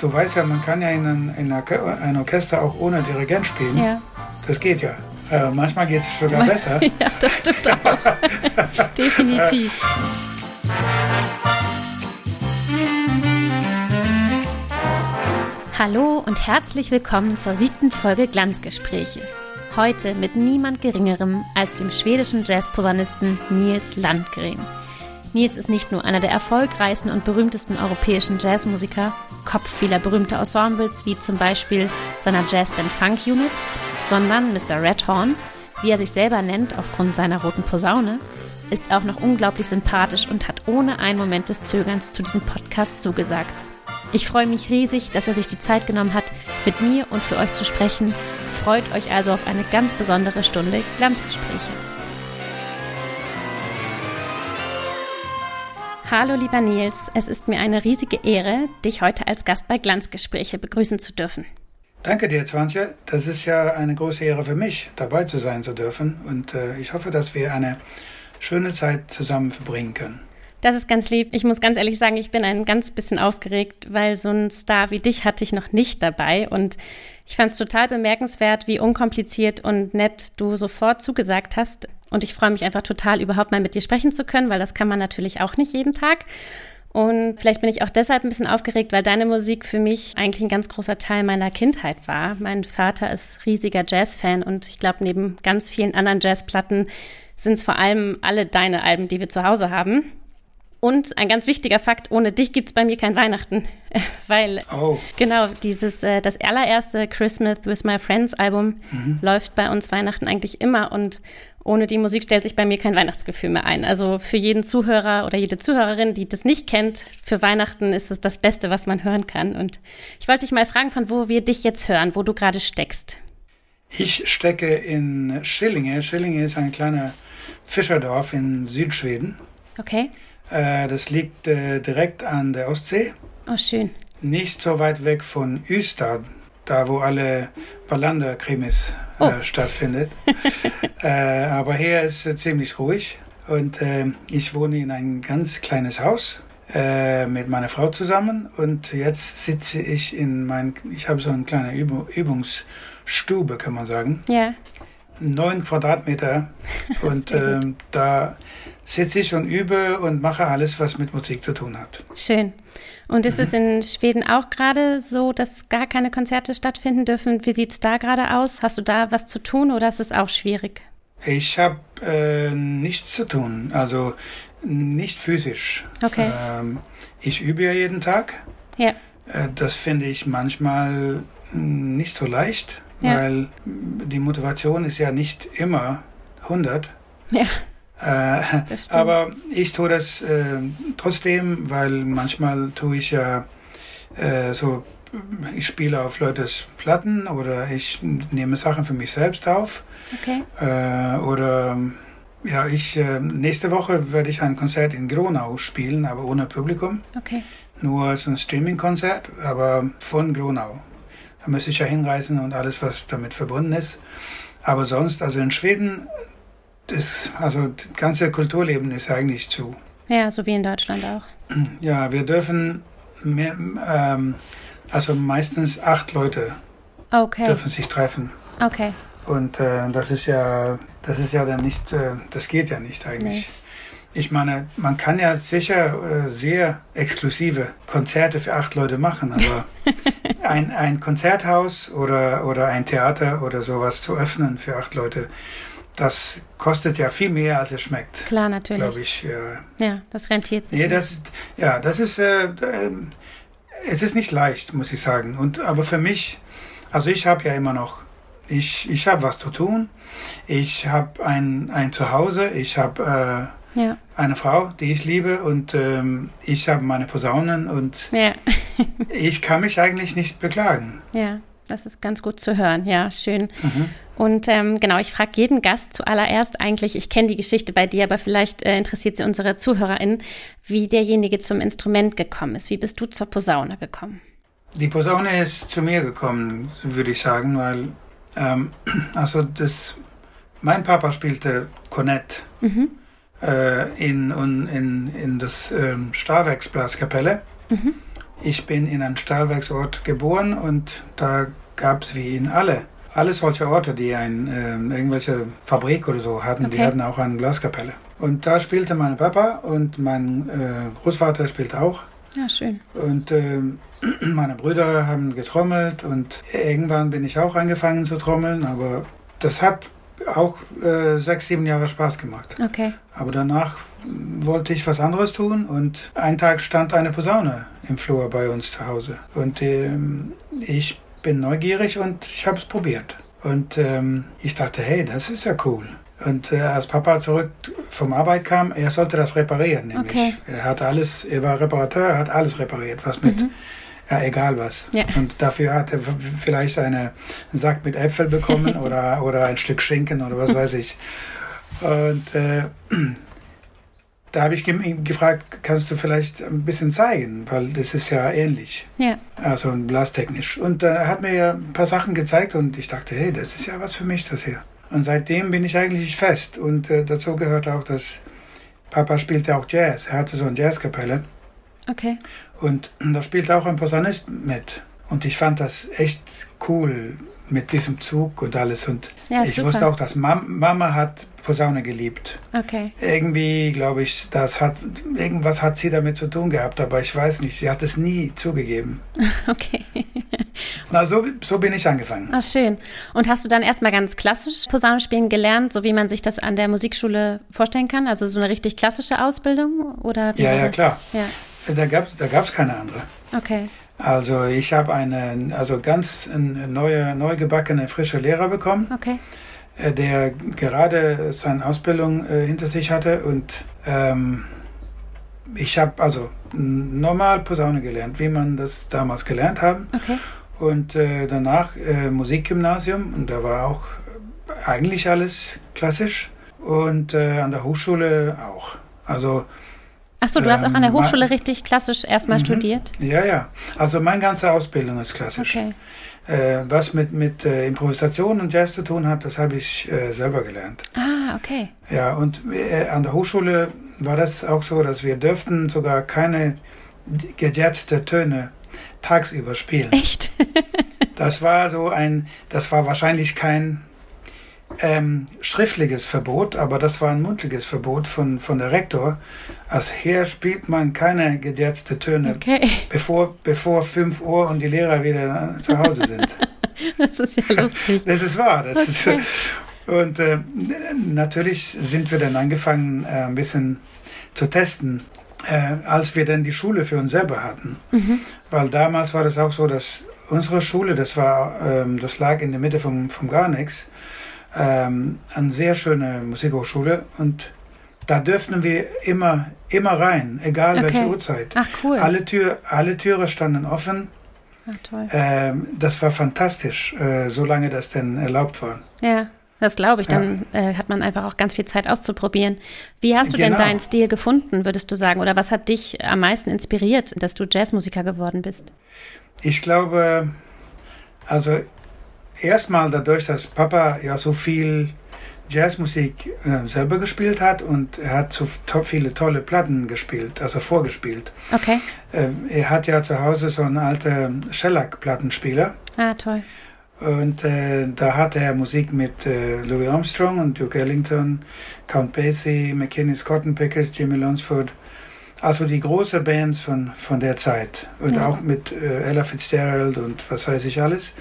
du weißt ja, man kann ja in ein, in ein Orchester auch ohne Dirigent spielen. Ja. Das geht ja. Äh, manchmal geht es sogar besser. ja, das stimmt auch. Definitiv. Hallo und herzlich willkommen zur siebten Folge Glanzgespräche. Heute mit niemand Geringerem als dem schwedischen Jazzposaunisten Nils Landgren. Nils ist nicht nur einer der erfolgreichsten und berühmtesten europäischen Jazzmusiker, Kopf vieler berühmter Ensembles wie zum Beispiel seiner Jazzband Funk Unit, sondern Mr. Redhorn, wie er sich selber nennt aufgrund seiner roten Posaune, ist auch noch unglaublich sympathisch und hat ohne einen Moment des Zögerns zu diesem Podcast zugesagt. Ich freue mich riesig, dass er sich die Zeit genommen hat, mit mir und für euch zu sprechen. Freut euch also auf eine ganz besondere Stunde Glanzgespräche. Hallo lieber Nils, es ist mir eine riesige Ehre, dich heute als Gast bei Glanzgespräche begrüßen zu dürfen. Danke dir, Zwantje. Das ist ja eine große Ehre für mich, dabei zu sein zu dürfen. Und äh, ich hoffe, dass wir eine schöne Zeit zusammen verbringen können. Das ist ganz lieb. Ich muss ganz ehrlich sagen, ich bin ein ganz bisschen aufgeregt, weil so ein Star wie dich hatte ich noch nicht dabei. Und ich fand es total bemerkenswert, wie unkompliziert und nett du sofort zugesagt hast. Und ich freue mich einfach total, überhaupt mal mit dir sprechen zu können, weil das kann man natürlich auch nicht jeden Tag. Und vielleicht bin ich auch deshalb ein bisschen aufgeregt, weil deine Musik für mich eigentlich ein ganz großer Teil meiner Kindheit war. Mein Vater ist riesiger Jazzfan und ich glaube, neben ganz vielen anderen Jazzplatten sind es vor allem alle deine Alben, die wir zu Hause haben. Und ein ganz wichtiger Fakt, ohne dich gibt es bei mir kein Weihnachten. Weil oh. genau dieses, äh, das allererste Christmas with My Friends Album mhm. läuft bei uns Weihnachten eigentlich immer und ohne die Musik stellt sich bei mir kein Weihnachtsgefühl mehr ein. Also für jeden Zuhörer oder jede Zuhörerin, die das nicht kennt, für Weihnachten ist es das Beste, was man hören kann. Und ich wollte dich mal fragen, von wo wir dich jetzt hören, wo du gerade steckst. Ich stecke in Schillinge. Schillinge ist ein kleiner Fischerdorf in Südschweden. Okay. Äh, das liegt äh, direkt an der Ostsee. Oh, schön. Nicht so weit weg von Ystad, da wo alle Wallander-Krimis äh, oh. stattfindet. äh, aber hier ist es ziemlich ruhig und äh, ich wohne in ein ganz kleines Haus äh, mit meiner Frau zusammen und jetzt sitze ich in mein, ich habe so eine kleine Üb Übungsstube, kann man sagen. Ja. Neun Quadratmeter und ähm, da sitze ich und übe und mache alles, was mit Musik zu tun hat. Schön. Und ist mhm. es in Schweden auch gerade so, dass gar keine Konzerte stattfinden dürfen? Wie sieht es da gerade aus? Hast du da was zu tun oder ist es auch schwierig? Ich habe äh, nichts zu tun, also nicht physisch. Okay. Ähm, ich übe ja jeden Tag. Ja. Äh, das finde ich manchmal nicht so leicht, ja. weil die Motivation ist ja nicht immer 100. Ja. Äh, aber ich tue das äh, trotzdem, weil manchmal tue ich ja äh, so, ich spiele auf Leutes Platten oder ich nehme Sachen für mich selbst auf. Okay. Äh, oder ja, ich äh, nächste Woche werde ich ein Konzert in Gronau spielen, aber ohne Publikum. Okay. Nur so ein Streaming-Konzert, aber von Gronau. Da müsste ich ja hinreisen und alles, was damit verbunden ist. Aber sonst, also in Schweden das, also das ganze Kulturleben ist eigentlich zu. Ja, so wie in Deutschland auch. Ja, wir dürfen mehr, ähm, also meistens acht Leute okay. dürfen sich treffen. Okay. Und äh, das ist ja, das ist ja dann nicht, äh, das geht ja nicht eigentlich. Nee. Ich meine, man kann ja sicher äh, sehr exklusive Konzerte für acht Leute machen, aber ein, ein Konzerthaus oder, oder ein Theater oder sowas zu öffnen für acht Leute, das kostet ja viel mehr, als es schmeckt. Klar, natürlich. Glaube ich. Äh, ja, das rentiert sich. Nee, das ist, ja, das ist, äh, äh, es ist nicht leicht, muss ich sagen. Und, aber für mich, also ich habe ja immer noch, ich, ich habe was zu tun. Ich habe ein, ein Zuhause. Ich habe äh, ja. eine Frau, die ich liebe. Und ähm, ich habe meine Posaunen. Und ja. ich kann mich eigentlich nicht beklagen. Ja. Das ist ganz gut zu hören. Ja, schön. Mhm. Und ähm, genau, ich frage jeden Gast zuallererst eigentlich, ich kenne die Geschichte bei dir, aber vielleicht äh, interessiert sie unsere ZuhörerInnen, wie derjenige zum Instrument gekommen ist. Wie bist du zur Posaune gekommen? Die Posaune ist zu mir gekommen, würde ich sagen, weil ähm, also das, mein Papa spielte Kornett mhm. äh, in, in, in das ähm, Starwerksblaskapelle. Mhm. ich bin in einem Stahlwerksort geboren und da gab es wie in alle, alle solche Orte, die ein, äh, irgendwelche Fabrik oder so hatten, Okay. die hatten auch eine Glaskapelle. Und da spielte mein Papa und mein äh, Großvater spielte auch. Ja, schön. Und ähm, meine Brüder haben getrommelt und irgendwann bin ich auch angefangen zu trommeln, aber das hat auch äh, sechs, sieben Jahre Spaß gemacht. Okay. Aber danach wollte ich was anderes tun und einen Tag stand eine Posaune im Flur bei uns zu Hause. Und ähm, ich bin neugierig und ich habe es probiert. Und ähm, ich dachte, hey, das ist ja cool. Und äh, als Papa zurück vom Arbeit kam, er sollte das reparieren. Nämlich. Okay. Er hat alles, er war Reparateur, er hat alles repariert, was mit, ja, egal was. Ja. Und dafür hat er vielleicht einen Sack mit Äpfel bekommen oder, oder ein Stück Schinken oder was weiß ich. Und äh, da habe ich gefragt, kannst du vielleicht ein bisschen zeigen, weil das ist ja ähnlich, Ja. also blastechnisch. Und er hat mir ein paar Sachen gezeigt und ich dachte, hey, das ist ja was für mich, das hier. Und seitdem bin ich eigentlich fest. Und äh, dazu gehört auch, dass Papa spielte auch Jazz. Er hatte so eine Jazzkapelle. Okay. Und da spielt auch ein Posaunist mit. Und ich fand das echt cool mit diesem Zug und alles. Und Ja, ich super. wusste auch, dass Mam Mama hat Posaune geliebt. Okay. Irgendwie, glaube ich, das hat, irgendwas hat sie damit zu tun gehabt, aber ich weiß nicht, sie hat es nie zugegeben. Okay. Na, so, so bin ich angefangen. Ah, schön. Und hast du dann erstmal ganz klassisch Posaune spielen gelernt, so wie man sich das an der Musikschule vorstellen kann? Also so eine richtig klassische Ausbildung? Oder Ja, ja, das? klar. Ja, Da gab es da gab's keine andere. okay. Also ich habe eine, also ganz neue, neu gebackene, frische Lehrer bekommen. Okay. äh, der gerade seine Ausbildung äh, hinter sich hatte und ähm, ich habe also normal Posaune gelernt, wie man das damals gelernt haben Okay. und äh, danach äh, Musikgymnasium und da war auch eigentlich alles klassisch und äh, an der Hochschule auch. Also Achso, du hast auch an der Ähm, Hochschule richtig klassisch erstmal Mhm. studiert? ja, ja, also meine ganze Ausbildung ist klassisch. Okay. Äh, was mit, mit äh, Improvisation und Jazz zu tun hat, das habe ich äh, selber gelernt. Ah, okay. Ja, und äh, an der Hochschule war das auch so, dass wir dürften sogar keine gejazzte Töne tagsüber spielen. Echt? Das war so ein, das war wahrscheinlich kein ähm, schriftliches Verbot, aber das war ein mundliches Verbot von, von der Rektor. Als Herr spielt man keine gejazzte Töne, Okay. bevor, bevor 5 Uhr und die Lehrer wieder zu Hause sind. Das ist ja lustig. Das ist wahr. Das Okay. ist, und äh, natürlich sind wir dann angefangen, äh, ein bisschen zu testen, äh, als wir dann die Schule für uns selber hatten. Weil damals war das auch so, dass unsere Schule, das war, ähm, das lag in der Mitte vom, vom gar nichts, ähm, eine sehr schöne Musikhochschule und da dürften wir immer, immer rein, egal welche Okay. Uhrzeit. Ach, cool. Alle, Tür, alle Türen standen offen. Ah, toll. Ähm, das war fantastisch, äh, solange das denn erlaubt war. Ja, das glaube ich. Dann äh, hat man einfach auch ganz viel Zeit auszuprobieren. Wie hast du denn Genau. deinen Stil gefunden, würdest du sagen? Oder was hat dich am meisten inspiriert, dass du Jazzmusiker geworden bist? Ich glaube, also erstmal dadurch, dass Papa ja so viel Jazzmusik äh, selber gespielt hat und er hat so to viele tolle Platten gespielt, also vorgespielt. Okay. Ähm, er hat ja zu Hause so einen alten Shellac-Plattenspieler Ah, toll. und äh, da hat er Musik mit äh, Louis Armstrong und Duke Ellington, Count Basie, McKinney's Cotton Pickers, Jimmy Lunsford. Also die große Bands von, von der Zeit. Und Ja. auch mit äh, Ella Fitzgerald und was weiß ich alles.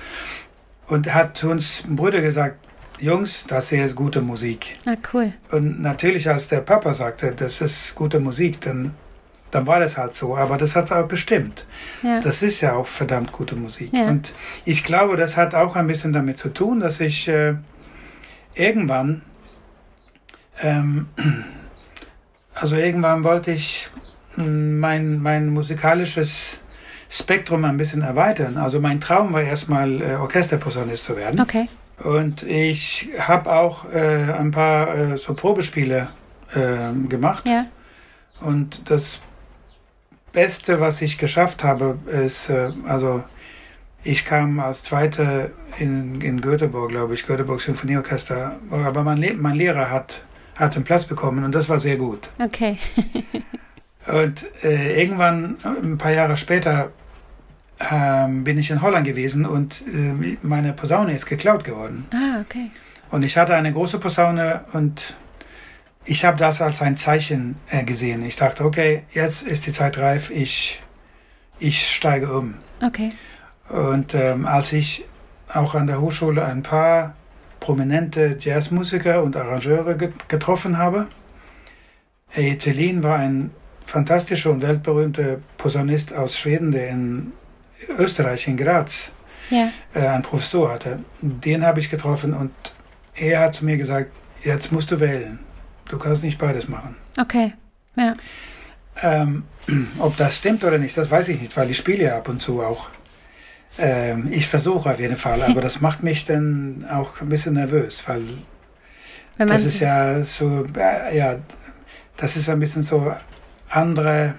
Und hat uns Brüder gesagt, Jungs, das hier ist gute Musik. Ah, cool. Und natürlich, als der Papa sagte, das ist gute Musik, dann, dann war das halt so. Aber das hat auch gestimmt. Ja. Das ist ja auch verdammt gute Musik. Ja. Und ich glaube, das hat auch ein bisschen damit zu tun, dass ich äh, irgendwann, ähm, also irgendwann wollte ich mh, mein, mein musikalisches Spektrum ein bisschen erweitern. Also mein Traum war erstmal äh, Orchesterposaunist zu werden. Okay. Und ich habe auch äh, ein paar äh, so Probespiele äh, gemacht. Ja. Und das Beste, was ich geschafft habe, ist, äh, also ich kam als Zweite in, in Göteborg, glaube ich, Göteborg Symphonieorchester, aber mein, Le mein Lehrer hat, hat einen Platz bekommen und das war sehr gut. Okay. Und äh, irgendwann, ein paar Jahre später, ähm, bin ich in Holland gewesen und äh, meine Posaune ist geklaut geworden. Ah, okay. Und ich hatte eine große Posaune und ich habe das als ein Zeichen äh, gesehen. Ich dachte, okay, jetzt ist die Zeit reif, ich, ich steige um. Okay. Und ähm, als ich auch an der Hochschule ein paar prominente Jazzmusiker und Arrangeure get getroffen habe, Thelin war ein fantastischer und weltberühmter Posaunist aus Schweden, der in Österreich, in Graz, Ja. äh, einen Professor hatte. Den habe ich getroffen und er hat zu mir gesagt, jetzt musst du wählen. Du kannst nicht beides machen. Okay. Ja. Ähm, ob das stimmt oder nicht, das weiß ich nicht, weil ich spiele ja ab und zu auch. Ähm, ich versuche auf jeden Fall, aber das macht mich dann auch ein bisschen nervös, weil das ist ja so, äh, ja, das ist ein bisschen so andere,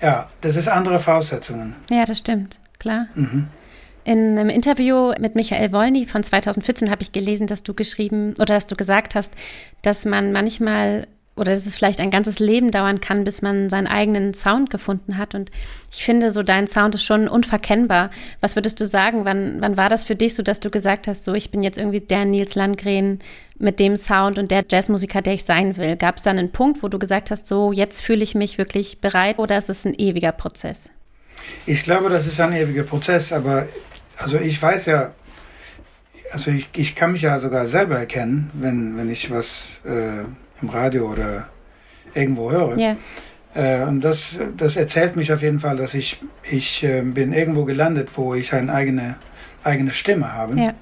ja, das ist andere Voraussetzungen. ja, das stimmt. Klar. Mhm. In einem Interview mit Michael Wolny von 2014 habe ich gelesen, dass du geschrieben oder dass du gesagt hast, dass man manchmal oder dass es vielleicht ein ganzes Leben dauern kann, bis man seinen eigenen Sound gefunden hat. Und ich finde, so dein Sound ist schon unverkennbar. Was würdest du sagen? Wann, wann war das für dich so, dass du gesagt hast, so ich bin jetzt irgendwie der Nils Landgren mit dem Sound und der Jazzmusiker, der ich sein will? Gab es dann einen Punkt, wo du gesagt hast, so jetzt fühle ich mich wirklich bereit oder ist es ein ewiger Prozess? Ich glaube, das ist ein ewiger Prozess, aber also ich weiß ja, also ich, ich kann mich ja sogar selber erkennen, wenn, wenn ich was äh, im Radio oder irgendwo höre. Ja, Äh, und das, das erzählt mich auf jeden Fall, dass ich, ich äh, bin irgendwo gelandet, wo ich eine eigene, eigene Stimme habe. ja,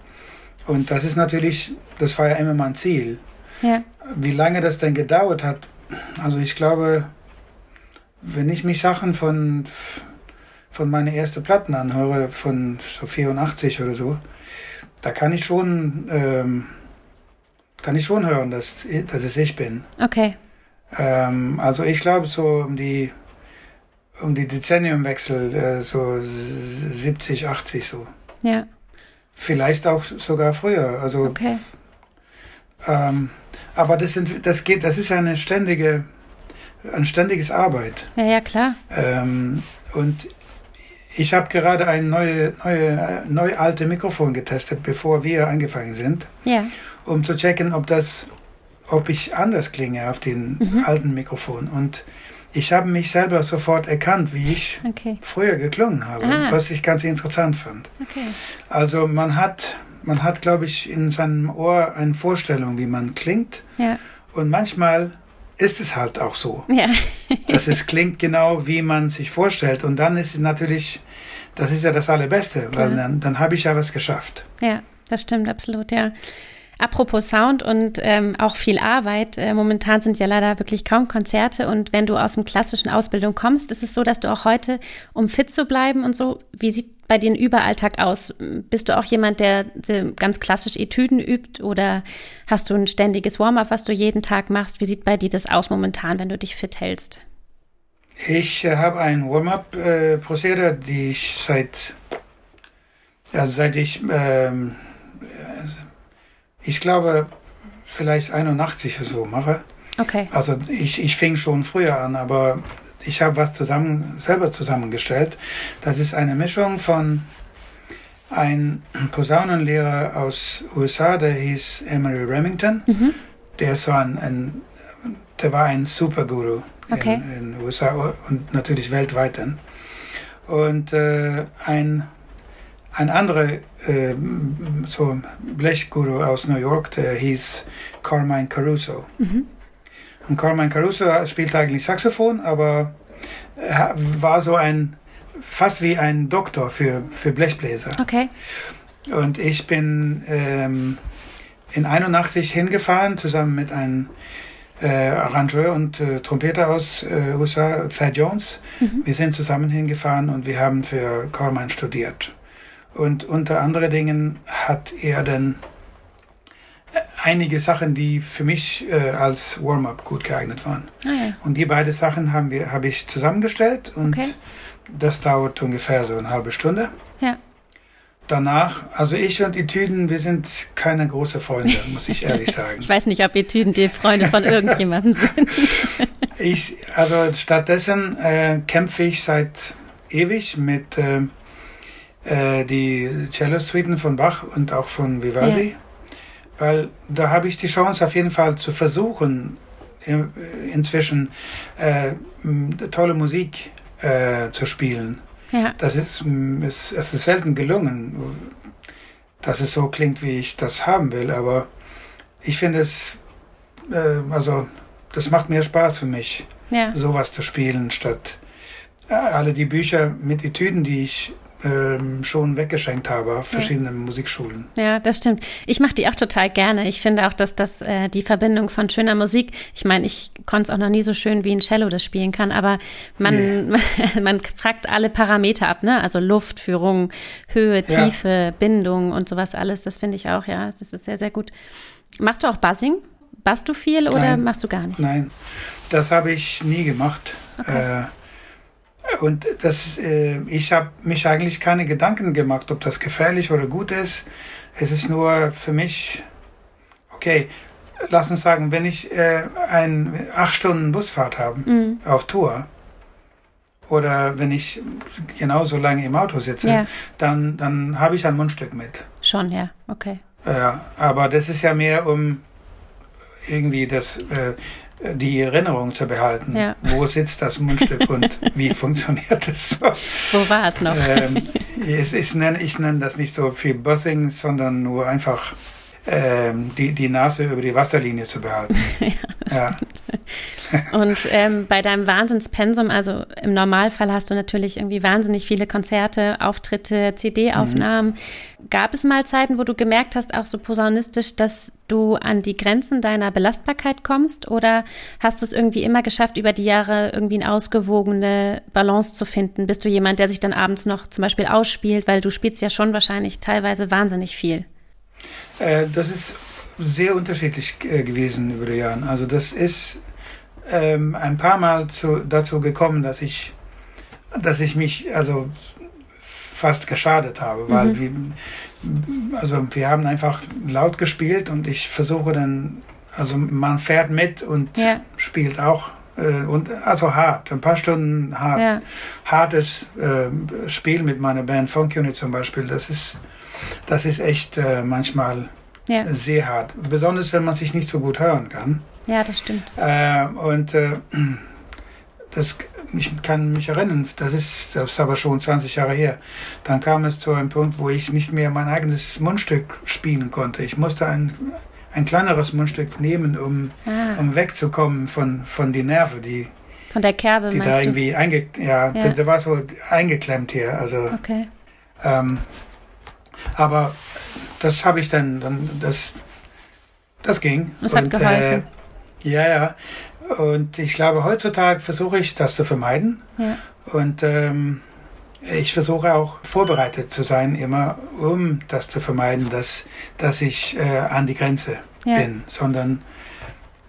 Und das ist natürlich, das war ja immer mein Ziel. ja, Wie lange das denn gedauert hat, also ich glaube, wenn ich mich Sachen von, von meinen ersten Platten anhöre, von so 84 oder so, da kann ich schon, ähm, kann ich schon hören, dass, dass es ich bin. okay, Ähm, also ich glaube so um die, um die Dezenniumwechsel, äh, so 70, 80 so. ja, Vielleicht auch sogar früher. Also okay, Ähm, aber das sind, das geht, das ist eine ständige, ein ständiges Arbeit. ja, ja, klar, Ähm, und ich habe gerade ein neue, neue, neu alte Mikrofon getestet, bevor wir angefangen sind, ja, um zu checken, ob das, ob ich anders klinge auf den Mhm. alten Mikrofon. Und ich habe mich selber sofort erkannt, wie ich okay, früher geklungen habe, Ah. was ich ganz interessant fand. okay, Also man hat, man hat, glaube ich, in seinem Ohr eine Vorstellung, wie man klingt. ja, Und manchmal ist es halt auch so, ja, dass es klingt genau, wie man sich vorstellt. Und dann ist es natürlich, das ist ja das Allerbeste, weil Klar. dann, dann habe ich ja was geschafft. ja, das stimmt absolut, ja. Apropos Sound und ähm, auch viel Arbeit. Äh, momentan sind ja leider wirklich kaum Konzerte und wenn du aus dem klassischen Ausbildung kommst, ist es so, dass du auch heute, um fit zu bleiben und so, wie sieht bei dir ein Überalltag aus? Bist du auch jemand, der äh, ganz klassisch Etüden übt oder hast du ein ständiges Warm-up, was du jeden Tag machst? Wie sieht bei dir das aus momentan, wenn du dich fit hältst? Ich äh, habe ein Warm-up-Prozedere, die ich seit, also seit ich, ähm, äh, ich glaube, vielleicht 81 oder so mache. Okay, Also ich, ich fing schon früher an, aber ich habe was zusammen, selber zusammengestellt. Das ist eine Mischung von einem Posaunenlehrer aus USA, der hieß Emery Remington. Mhm. Der ist so ein, ein der war ein Superguru Okay. in, in USA und natürlich weltweit dann. Und äh, ein ein anderer äh, so Blechguru aus New York, der hieß Carmine Caruso. Mhm. Und Carmine Caruso spielt eigentlich Saxophon, aber er war so ein, fast wie ein Doktor für, für Blechbläser. okay, Und ich bin ähm, in 81 hingefahren, zusammen mit einem äh, Arrangeur und äh, Trompeter aus äh, USA, Thad Jones. Mhm. Wir sind zusammen hingefahren und wir haben für Carmine studiert. Und unter anderen Dingen hat er dann äh, einige Sachen, die für mich äh, als Warm-up gut geeignet waren. ah ja, Und die beiden Sachen haben wir, habe ich zusammengestellt und Okay. das dauert ungefähr so eine halbe Stunde. ja, Danach, also ich und die Tüten, wir sind keine große Freunde, muss ich ehrlich sagen. ich weiß nicht, ob Etüden die Freunde von irgendjemandem sind. Ich, also stattdessen äh, kämpfe ich seit ewig mit äh, äh, die Cello-Suiten von Bach und auch von Vivaldi, ja. Weil da habe ich die Chance auf jeden Fall zu versuchen, inzwischen äh, tolle Musik äh, zu spielen. Ja. Das ist, ist, es ist selten gelungen, dass es so klingt, wie ich das haben will, aber ich finde es, äh, also das macht mehr Spaß für mich, ja. sowas zu spielen, statt äh, alle die Bücher mit Etüden, die ich ähm, schon weggeschenkt habe auf verschiedenen ja. Musikschulen. Ja, das stimmt. Ich mache die auch total gerne. Ich finde auch, dass das äh, die Verbindung von schöner Musik, ich meine, ich konnte es auch noch nie so schön wie ein Cello das spielen kann, aber man, yeah. man fragt alle Parameter ab, ne? Also Luft, Führung, Höhe, ja. Tiefe, Bindung und sowas alles. Das finde ich auch, ja. Das ist sehr, sehr gut. Machst du auch Buzzing? Bass du viel oder Nein. machst du gar nicht? Nein, das habe ich nie gemacht. Okay. Äh, und das, äh, ich habe mich eigentlich keine Gedanken gemacht, ob das gefährlich oder gut ist. Es ist nur für mich, okay, lass uns sagen, wenn ich äh, ein acht Stunden Busfahrt habe mhm. auf Tour oder wenn ich genauso lange im Auto sitze, ja. dann, dann habe ich ein Mundstück mit. Schon, ja, okay. Ja, aber das ist ja mehr um irgendwie das äh, die Erinnerung zu behalten. Ja. Wo sitzt das Mundstück und wie funktioniert es so? Wo war es noch? Ähm, ich, ich, nenne, ich nenne das nicht so viel Buzzing, sondern nur einfach ähm, die, die Nase über die Wasserlinie zu behalten. ja, ja. Und ähm, bei deinem Wahnsinnspensum, also im Normalfall hast du natürlich irgendwie wahnsinnig viele Konzerte, Auftritte, CD-Aufnahmen. Mhm. Gab es mal Zeiten, wo du gemerkt hast, auch so posaunistisch, dass du an die Grenzen deiner Belastbarkeit kommst? Oder hast du es irgendwie immer geschafft, über die Jahre irgendwie eine ausgewogene Balance zu finden? Bist du jemand, der sich dann abends noch zum Beispiel ausspielt, weil du spielst ja schon wahrscheinlich teilweise wahnsinnig viel? Äh, das ist sehr unterschiedlich äh, gewesen über die Jahre. Also das ist ähm, ein paar Mal zu, dazu gekommen, dass ich, dass ich mich also fast geschadet habe, weil mhm. wir, also wir haben einfach laut gespielt und ich versuche dann, also man fährt mit und ja. spielt auch äh, und also hart, ein paar Stunden hart, ja. hartes äh, Spiel mit meiner Band Funk Unit zum Beispiel. Das ist das ist echt äh, manchmal ja. sehr hart. Besonders wenn man sich nicht so gut hören kann. Ja, das stimmt. Äh, und äh, das, ich kann mich erinnern, das ist, das ist aber schon 20 Jahre her. Dann kam es zu einem Punkt, wo ich nicht mehr mein eigenes Mundstück spielen konnte. Ich musste ein, ein kleineres Mundstück nehmen, um, ah. um wegzukommen von, von die Nerven, die von der Kerbe, die da irgendwie einge, ja, ja. Der, der, war so eingeklemmt hier. Also, okay. Ähm, aber das habe ich dann, dann das, das ging. Das hat und, geholfen. Äh, ja, ja. Und ich glaube, heutzutage versuche ich das zu vermeiden. Ja. Und ähm, ich versuche auch vorbereitet zu sein, immer um das zu vermeiden, dass, dass ich äh, an die Grenze ja. bin, sondern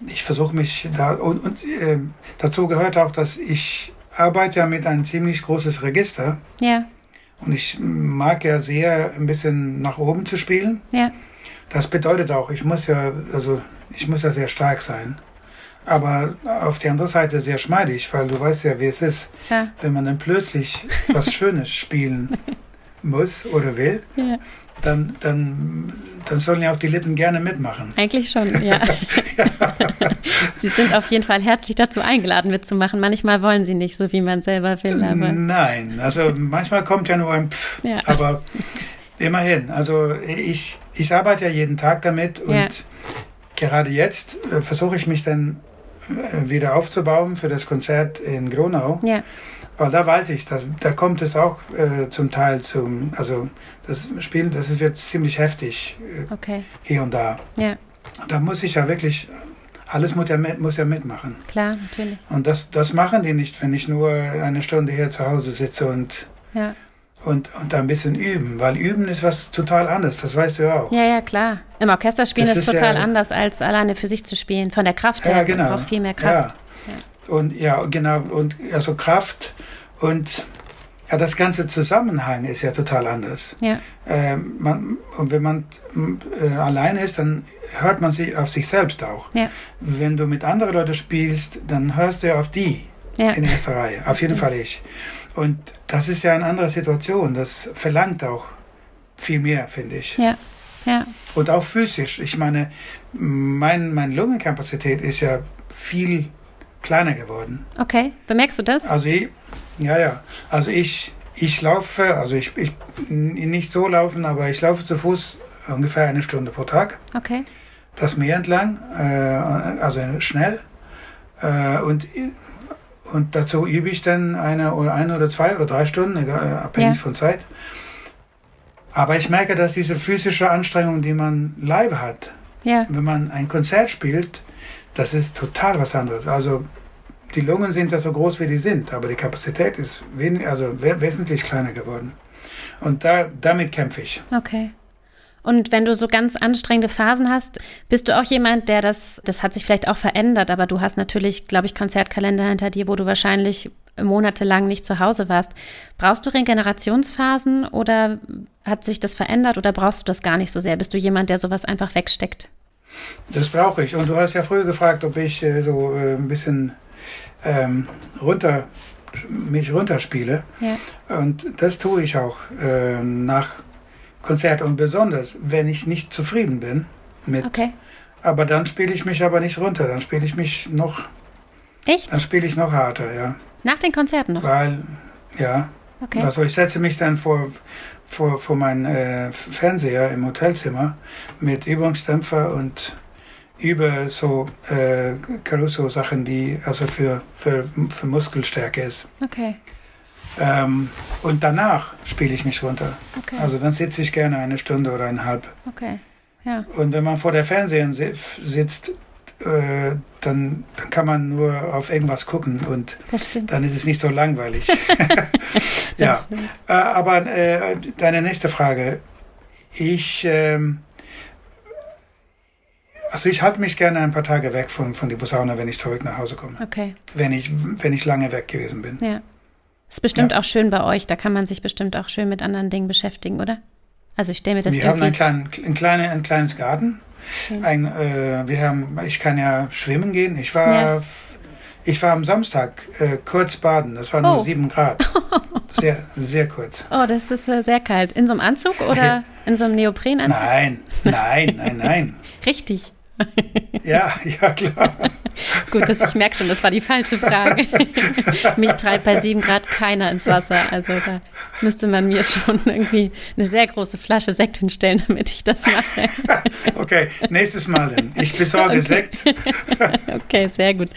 ich versuche mich da und, und äh, dazu gehört auch, dass ich arbeite ja mit einem ziemlich großes Register. Ja. Und ich mag ja sehr, ein bisschen nach oben zu spielen. Ja. Das bedeutet auch, ich muss ja, also ich muss ja sehr stark sein. Aber auf der anderen Seite sehr schmeidig, weil du weißt ja, wie es ist, ja. wenn man dann plötzlich was Schönes spielen muss oder will. Ja dann, dann, dann sollen ja auch die Lippen gerne mitmachen. Eigentlich schon, ja. ja. Sie sind auf jeden Fall herzlich dazu eingeladen, mitzumachen. Manchmal wollen sie nicht, so wie man selber will. Aber Nein, also manchmal kommt ja nur ein Pfff, ja. aber immerhin. Also ich, ich arbeite ja jeden Tag damit und ja. gerade jetzt äh, versuche ich mich dann äh, wieder aufzubauen für das Konzert in Gronau. Ja. Weil da weiß ich, dass, da kommt es auch äh, zum Teil zum, also das Spiel, das wird ziemlich heftig äh, okay. hier und da. Ja. Da muss ich ja wirklich, alles muss ja, mit, muss ja mitmachen. Klar, natürlich. Und das, das machen die nicht, wenn ich nur eine Stunde hier zu Hause sitze und, ja. und, und ein bisschen üben. Weil üben ist was total anderes, das weißt du ja auch. Ja, ja, klar. Im Orchester spielen ist, ist total ja, anders, als alleine für sich zu spielen. Von der Kraft her, ja, genau. man braucht viel mehr Kraft. Ja. Und ja, genau, und also Kraft und ja, das ganze Zusammenhang ist ja total anders. Ja. Ähm, man, und wenn man äh, allein ist, dann hört man sich auf sich selbst auch. Ja. Wenn du mit anderen Leuten spielst, dann hörst du ja auf die. Ja. in erster Reihe. Auf jeden Fall ich. Und das ist ja eine andere Situation. Das verlangt auch viel mehr, finde ich. Ja, ja, Und auch physisch. Ich meine, mein, meine Lungenkapazität ist ja viel kleiner geworden. okay. Bemerkst du das? Also ich, ja, ja. Also ich, ich laufe, also ich, ich nicht so laufen, aber ich laufe zu Fuß ungefähr eine Stunde pro Tag. Okay. Das Meer entlang, äh, also schnell. Äh, und, und dazu übe ich dann eine oder eine oder zwei oder drei Stunden, egal, abhängig Ja. von Zeit. Aber ich merke, dass diese physische Anstrengung, die man live hat, Ja, wenn man ein Konzert spielt, das ist total was anderes. Also die Lungen sind ja so groß, wie die sind, aber die Kapazität ist wenig, also we wesentlich kleiner geworden. Und da, damit kämpfe ich. okay. Und wenn du so ganz anstrengende Phasen hast, bist du auch jemand, der das, das hat sich vielleicht auch verändert, aber du hast natürlich, glaube ich, Konzertkalender hinter dir, wo du wahrscheinlich monatelang nicht zu Hause warst. Brauchst du Regenerationsphasen oder hat sich das verändert oder brauchst du das gar nicht so sehr? Bist du jemand, der sowas einfach wegsteckt? Das brauche ich. Und du hast ja früher gefragt, ob ich äh, so äh, ein bisschen ähm, runter, mich runterspiele. Ja. Und das tue ich auch äh, nach Konzert. Und besonders, wenn ich nicht zufrieden bin mit. Okay. Aber dann spiele ich mich aber nicht runter. Dann spiele ich mich noch, Echt? dann spiele ich noch harter, ja. Nach den Konzerten noch? Weil, ja. Okay. Also ich setze mich dann vor, vor, vor meinen äh, Fernseher im Hotelzimmer mit Übungsdämpfer und über so äh, Caruso-Sachen, die also für, für, für Muskelstärke ist. Okay. Ähm, und danach spiele ich mich runter. Okay. Also dann sitze ich gerne eine Stunde oder eineinhalb. Okay. Ja. Und wenn man vor der Fernseher si- sitzt, äh, dann, dann kann man nur auf irgendwas gucken und dann ist es nicht so langweilig. ja. Äh, aber äh, deine nächste Frage. Ich, ähm, also ich halte mich gerne ein paar Tage weg von, von der Posaune, wenn ich zurück nach Hause komme. okay. Wenn ich, wenn ich lange weg gewesen bin. Ja. Ist bestimmt Ja. auch schön bei euch. Da kann man sich bestimmt auch schön mit anderen Dingen beschäftigen, oder? Also ich stelle mir das wir haben einen kleinen, einen kleinen, ein kleines Garten. Schön. Ein, äh, wir haben, ich kann ja schwimmen gehen. Ich war, Ja. Ich war am Samstag äh, kurz baden. Das war nur Oh. sieben Grad. Sehr, sehr kurz. Oh, das ist äh, sehr kalt. In so einem Anzug oder in so einem Neoprenanzug? Nein, nein, nein, nein. Richtig. Ja, ja klar. Gut, das, ich merke schon, das war die falsche Frage. Mich treibt bei sieben Grad keiner ins Wasser. Also da müsste man mir schon irgendwie eine sehr große Flasche Sekt hinstellen, damit ich das mache. Okay, nächstes Mal dann. Ich besorge Okay. Sekt. Okay, sehr gut.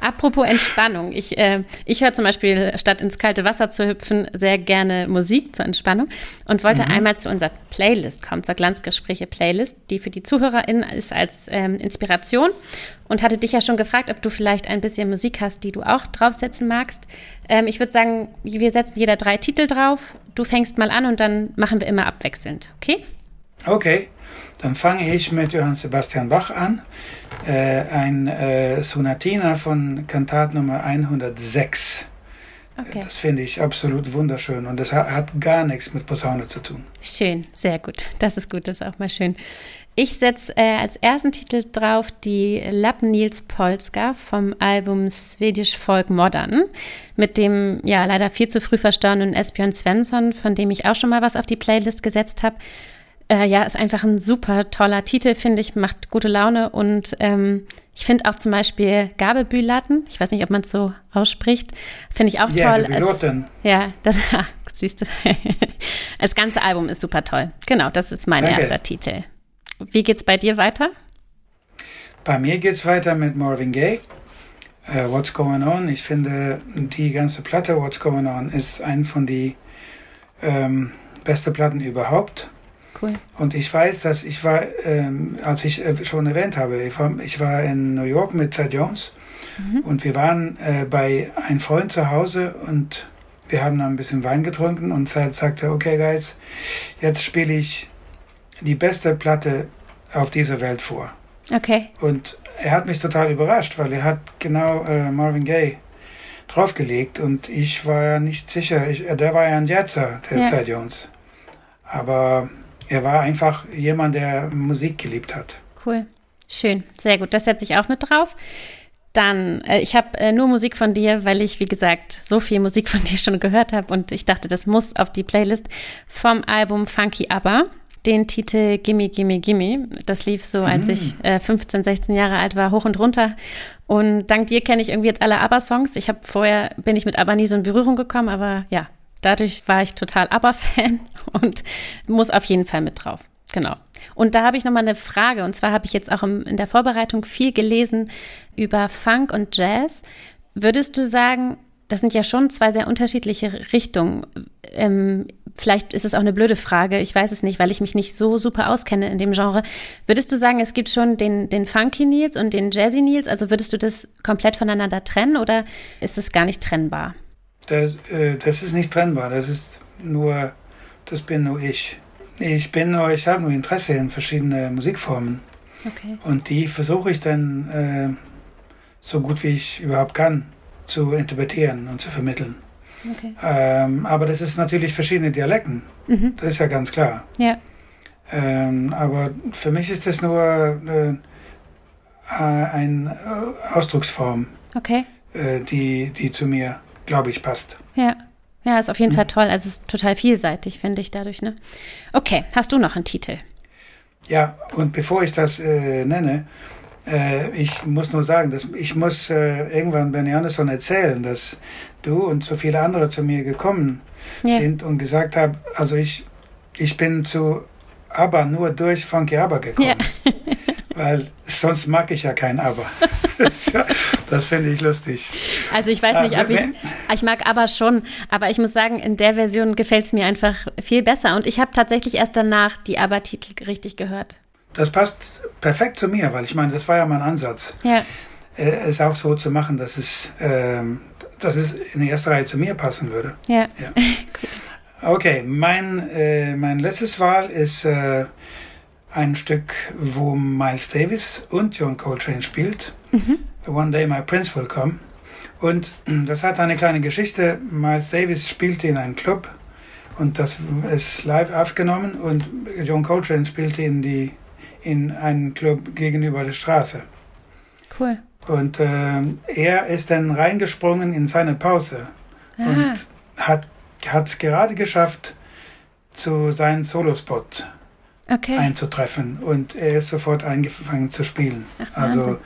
Apropos Entspannung. Ich, äh, ich höre zum Beispiel, statt ins kalte Wasser zu hüpfen, sehr gerne Musik zur Entspannung und wollte einmal zu unserer Playlist kommen, zur Glanzgespräche-Playlist, die für die ZuhörerInnen ist als ähm, Inspiration und hatte dich ja schon gefragt, ob du vielleicht ein bisschen Musik hast, die du auch draufsetzen magst. Ähm, ich würde sagen, wir setzen jeder drei Titel drauf. Du fängst mal an und dann machen wir immer abwechselnd, okay? Okay, dann fange ich mit Johann Sebastian Bach an. Äh, ein äh, Sonatina von Kantat Nummer 106. Okay. Das finde ich absolut wunderschön und das hat, hat gar nichts mit Posaune zu tun. Schön, sehr gut. Das ist gut, das ist auch mal schön. Ich setze äh, als ersten Titel drauf die Lappen Nils Polska vom Album Swedish Folk Modern mit dem ja leider viel zu früh verstorbenen Esbjörn Svensson, von dem ich auch schon mal was auf die Playlist gesetzt habe. Äh, ja, ist einfach ein super toller Titel, finde ich, macht gute Laune und ähm, ich finde auch zum Beispiel Gabebühlatten, ich weiß nicht, ob man es so ausspricht, finde ich auch Ja, toll. Es- ja, das ah, siehst du. Das ganze Album ist super toll. Genau, das ist mein Danke. erster Titel. Wie geht's bei dir weiter? Bei mir geht es weiter mit Marvin Gaye. Äh, What's Going On. Ich finde, die ganze Platte What's Going On ist ein von die ähm, beste Platten überhaupt. Cool. Und ich weiß, dass ich war, ähm, als ich äh, schon erwähnt habe, ich war, ich war in New York mit Ted Jones und wir waren äh, bei einem Freund zu Hause und wir haben dann ein bisschen Wein getrunken und Ted sagte, okay guys, jetzt spiele ich die beste Platte auf dieser Welt vor. Okay. Und er hat mich total überrascht, weil er hat genau äh, Marvin Gaye draufgelegt und ich war ja nicht sicher. Ich, äh, der war ja ein Jetzer, der Ja. Ted Jones. Aber er war einfach jemand, der Musik geliebt hat. Cool. Schön. Sehr gut. Das setze ich auch mit drauf. Dann, äh, ich habe äh, nur Musik von dir, weil ich, wie gesagt, so viel Musik von dir schon gehört habe und ich dachte, das muss auf die Playlist vom Album Funky ABBA. Den Titel Gimme, Gimme, Gimme. Das lief so, als ich äh, 15, 16 Jahre alt war, hoch und runter. Und dank dir kenne ich irgendwie jetzt alle ABBA-Songs. Ich habe vorher, bin ich mit ABBA nie so in Berührung gekommen, aber ja, dadurch war ich total ABBA-Fan und muss auf jeden Fall mit drauf. Genau. Und da habe ich nochmal eine Frage. Und zwar habe ich jetzt auch in der Vorbereitung viel gelesen über Funk und Jazz. Würdest du sagen, das sind ja schon zwei sehr unterschiedliche Richtungen. Ähm, vielleicht ist es auch eine blöde Frage, ich weiß es nicht, weil ich mich nicht so super auskenne in dem Genre. Würdest du sagen, es gibt schon den, den Funky Nils und den Jazzy Nils? Also würdest du das komplett voneinander trennen oder ist es gar nicht trennbar? Das, äh, das ist nicht trennbar, das ist nur, das bin nur ich. Ich bin nur, ich habe nur Interesse in verschiedene Musikformen. Okay. Und die versuche ich dann äh, so gut wie ich überhaupt kann zu interpretieren und zu vermitteln. Okay. Ähm, aber das ist natürlich verschiedene Dialekten. Mhm. Das ist ja ganz klar. Ja. Ähm, aber für mich ist das nur äh, eine Ausdrucksform, Okay. äh, die, die zu mir, glaube ich, passt. Ja. Ja, ist auf jeden Fall toll. Also es ist total vielseitig, finde ich dadurch, ne? Okay, hast du noch einen Titel? Ja, und bevor ich das äh, nenne, äh, ich muss nur sagen, dass ich muss äh, irgendwann Benny Andersson erzählen, dass du und so viele andere zu mir gekommen Ja. sind und gesagt haben, also ich, ich bin zu ABBA nur durch Funky ABBA gekommen. Ja. Weil sonst mag ich ja kein ABBA. das finde ich lustig. Also ich weiß nicht, Ah, ob ich, ich mag aber schon, aber ich muss sagen, in der Version gefällt es mir einfach viel besser. Und ich habe tatsächlich erst danach die ABBA-Titel richtig gehört. Das passt perfekt zu mir, weil ich meine, das war ja mein Ansatz, Ja, äh, es auch so zu machen, dass es, ähm, dass es in die erste Reihe zu mir passen würde. ja. Okay, mein, äh, mein letztes Wahl ist äh, ein Stück, wo Miles Davis und John Coltrane spielt. One Day My Prince Will Come. Und äh, das hat eine kleine Geschichte. Miles Davis spielte in einem Club und das ist live aufgenommen und John Coltrane spielte in, die, in einen Club gegenüber der Straße. Cool. Und äh, er ist dann reingesprungen in seine Pause Ah, und hat es gerade geschafft, zu seinem Solospot okay. einzutreffen und er ist sofort angefangen zu spielen. Ach, also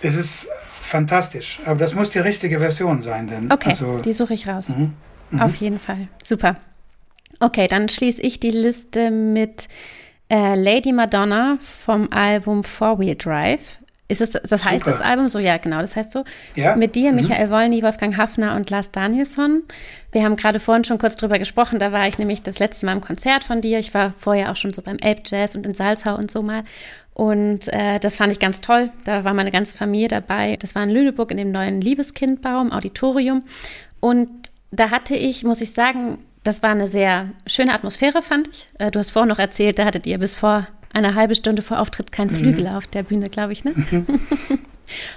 es ist fantastisch, aber das muss die richtige Version sein, denn Okay, also, die suche ich raus. mhm, mhm. Auf jeden Fall. Super. Okay, dann schließe ich die Liste mit äh, Lady Madonna vom Album Four Wheel Drive. Ist es, das heißt Super. das Album so? Ja, genau, das heißt so. ja, Mit dir, mhm. Michael Wollny, Wolfgang Hafner und Lars Danielsson. Wir haben gerade vorhin schon kurz drüber gesprochen. Da war ich nämlich das letzte Mal im Konzert von dir. Ich war vorher auch schon so beim Elb Jazz und in Salzau und so mal. Und äh, das fand ich ganz toll. Da war meine ganze Familie dabei. Das war in Lüneburg in dem neuen Liebeskindbau im Auditorium. Und da hatte ich, muss ich sagen, das war eine sehr schöne Atmosphäre, fand ich. Äh, du hast vorhin noch erzählt, da hattet ihr bis vor eine halbe Stunde vor Auftritt keinen Flügel auf der Bühne, glaube ich, ne?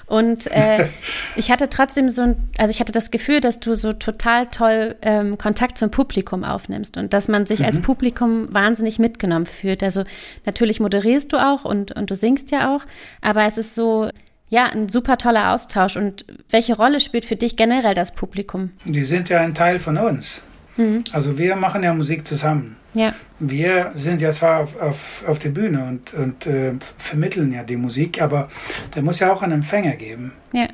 Und äh, ich hatte trotzdem so ein, also ich hatte das Gefühl, dass du so total toll ähm, Kontakt zum Publikum aufnimmst und dass man sich als Publikum wahnsinnig mitgenommen fühlt. Also natürlich moderierst du auch und, und du singst ja auch, aber es ist so, ja, ein super toller Austausch. Und welche Rolle spielt für dich generell das Publikum? die sind ja ein Teil von uns. Mhm. Also wir machen ja Musik zusammen. Ja, Wir sind ja zwar auf, auf, auf der Bühne und, und äh, vermitteln ja die Musik, aber da muss ja auch einen Empfänger geben. ja,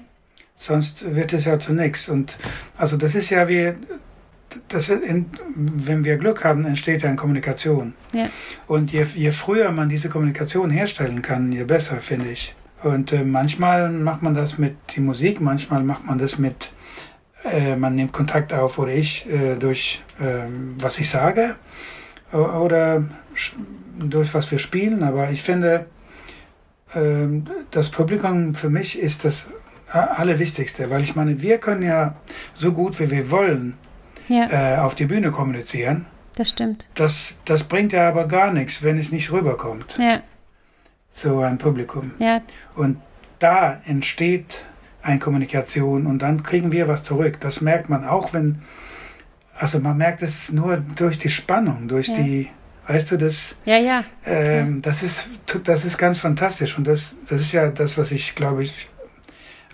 Sonst wird es ja zu nichts. Und also das ist ja wie, das in, wenn wir Glück haben, entsteht ja eine Kommunikation. ja, Und je, je früher man diese Kommunikation herstellen kann, je besser, finde ich. Und äh, manchmal macht man das mit die Musik, manchmal macht man das mit, äh, man nimmt Kontakt auf oder ich äh, durch ähm, was ich sage oder durch was wir spielen. Aber ich finde, ähm, das Publikum für mich ist das Allerwichtigste, weil ich meine, wir können ja so gut wie wir wollen ja, äh, auf die Bühne kommunizieren. das stimmt. Das, das bringt ja aber gar nichts, wenn es nicht rüberkommt, Ja, so ein Publikum. ja, Und da entsteht eine Kommunikation und dann kriegen wir was zurück. Das merkt man auch, wenn, also man merkt es nur durch die Spannung, durch Ja. die, weißt du, das, ja, ja, ähm, das ist, das ist ganz fantastisch und das, das ist ja das, was ich, glaube ich,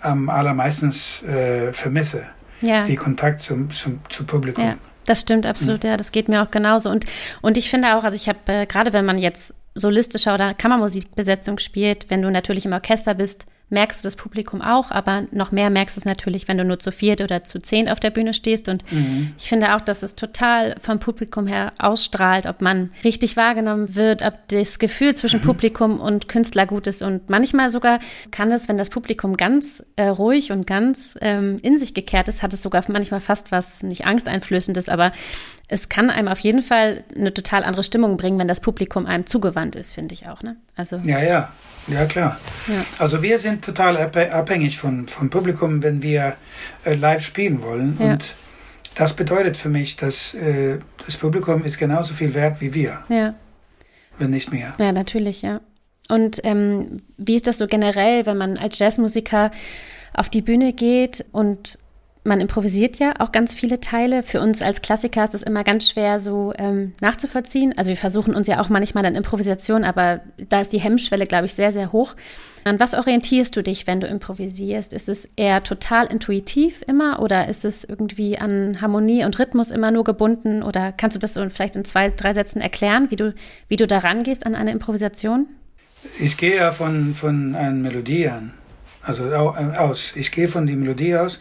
am allermeisten äh, vermisse. Ja. Die Kontakt zum, zum, zum Publikum. Ja, das stimmt absolut, ja, das geht mir auch genauso. Und, und ich finde auch, also ich habe, äh, gerade wenn man jetzt solistischer oder Kammermusikbesetzung spielt, wenn du natürlich im Orchester bist, merkst du das Publikum auch, aber noch mehr merkst du es natürlich, wenn du nur zu viert oder zu zehn auf der Bühne stehst. Und mhm. ich finde auch, dass es total vom Publikum her ausstrahlt, ob man richtig wahrgenommen wird, ob das Gefühl zwischen mhm. Publikum und Künstler gut ist. Und manchmal sogar kann es, wenn das Publikum ganz äh, ruhig und ganz ähm, in sich gekehrt ist, hat es sogar manchmal fast was nicht angsteinflößendes, aber es kann einem auf jeden Fall eine total andere Stimmung bringen, wenn das Publikum einem zugewandt ist, finde ich auch. Ne? Also, ja, ja, ja klar. Ja. Also wir sind total abhängig von, vom Publikum, wenn wir äh, live spielen wollen. Ja. Und das bedeutet für mich, dass äh, das Publikum ist genauso viel wert wie wir. Ja. Wenn nicht mehr. Ja, natürlich, ja. Und ähm, wie ist das so generell, wenn man als Jazzmusiker auf die Bühne geht und man improvisiert ja auch ganz viele Teile. Für uns als Klassiker ist es immer ganz schwer so ähm, nachzuvollziehen. Also wir versuchen uns ja auch manchmal an Improvisation, aber da ist die Hemmschwelle, glaube ich, sehr, sehr hoch. An was orientierst du dich, wenn du improvisierst? Ist es eher total intuitiv immer oder ist es irgendwie an Harmonie und Rhythmus immer nur gebunden? Oder kannst du das so vielleicht in zwei, drei Sätzen erklären, wie du, wie du da rangehst an eine Improvisation? Ich gehe ja von, von einer Melodie an. Also äh, aus. Ich gehe von der Melodie aus,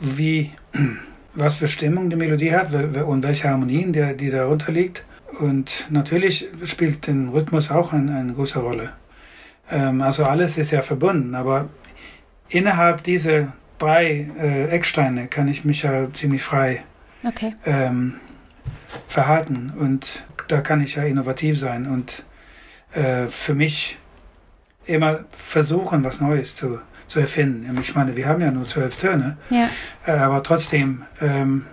wie, was für Stimmung die Melodie hat und welche Harmonien, die, die darunter liegt. Und natürlich spielt der Rhythmus auch eine, eine große Rolle. Ähm, also alles ist ja verbunden, aber innerhalb dieser drei äh, Ecksteine kann ich mich ja ziemlich frei okay. ähm, verhalten und da kann ich ja innovativ sein und äh, für mich immer versuchen, was Neues zu zu erfinden. Ich meine, wir haben ja nur zwölf Töne, ja. Äh, aber trotzdem, ähm,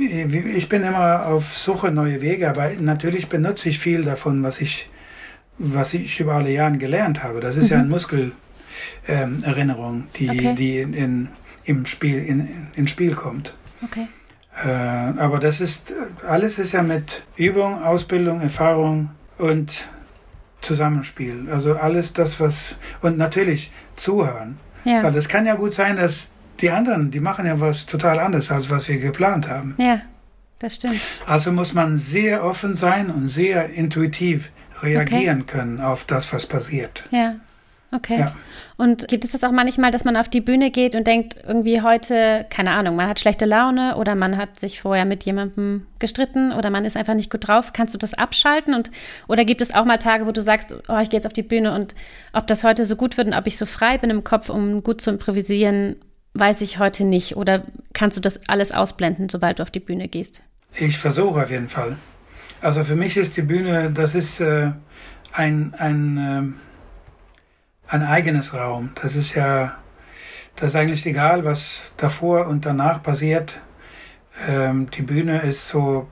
ich bin immer auf Suche neue Wege, aber natürlich benutze ich viel davon, was ich, was ich über alle Jahre gelernt habe. Das ist mhm. ja eine Muskelerinnerung, ähm, die, okay. die in, in, im Spiel, in, in Spiel kommt. Okay. Äh, aber das ist, alles ist ja mit Übung, Ausbildung, Erfahrung und Zusammenspiel. Also alles das, was. Und natürlich zuhören. Ja. Weil es kann ja gut sein, dass die anderen, die machen ja was total anderes, als was wir geplant haben. Ja, das stimmt. Also muss man sehr offen sein und sehr intuitiv reagieren okay. können auf das, was passiert. Ja. Okay. Ja. Und gibt es das auch manchmal, dass man auf die Bühne geht und denkt, irgendwie heute, keine Ahnung, man hat schlechte Laune oder man hat sich vorher mit jemandem gestritten oder man ist einfach nicht gut drauf. Kannst du das abschalten? Und, oder gibt es auch mal Tage, wo du sagst, oh, ich gehe jetzt auf die Bühne und ob das heute so gut wird und ob ich so frei bin im Kopf, um gut zu improvisieren, weiß ich heute nicht. Oder kannst du das alles ausblenden, sobald du auf die Bühne gehst? Ich versuche auf jeden Fall. Also für mich ist die Bühne, das ist äh, ein, ein äh, ein eigenes Raum. Das ist ja, das ist eigentlich egal, was davor und danach passiert. Ähm, die Bühne ist so,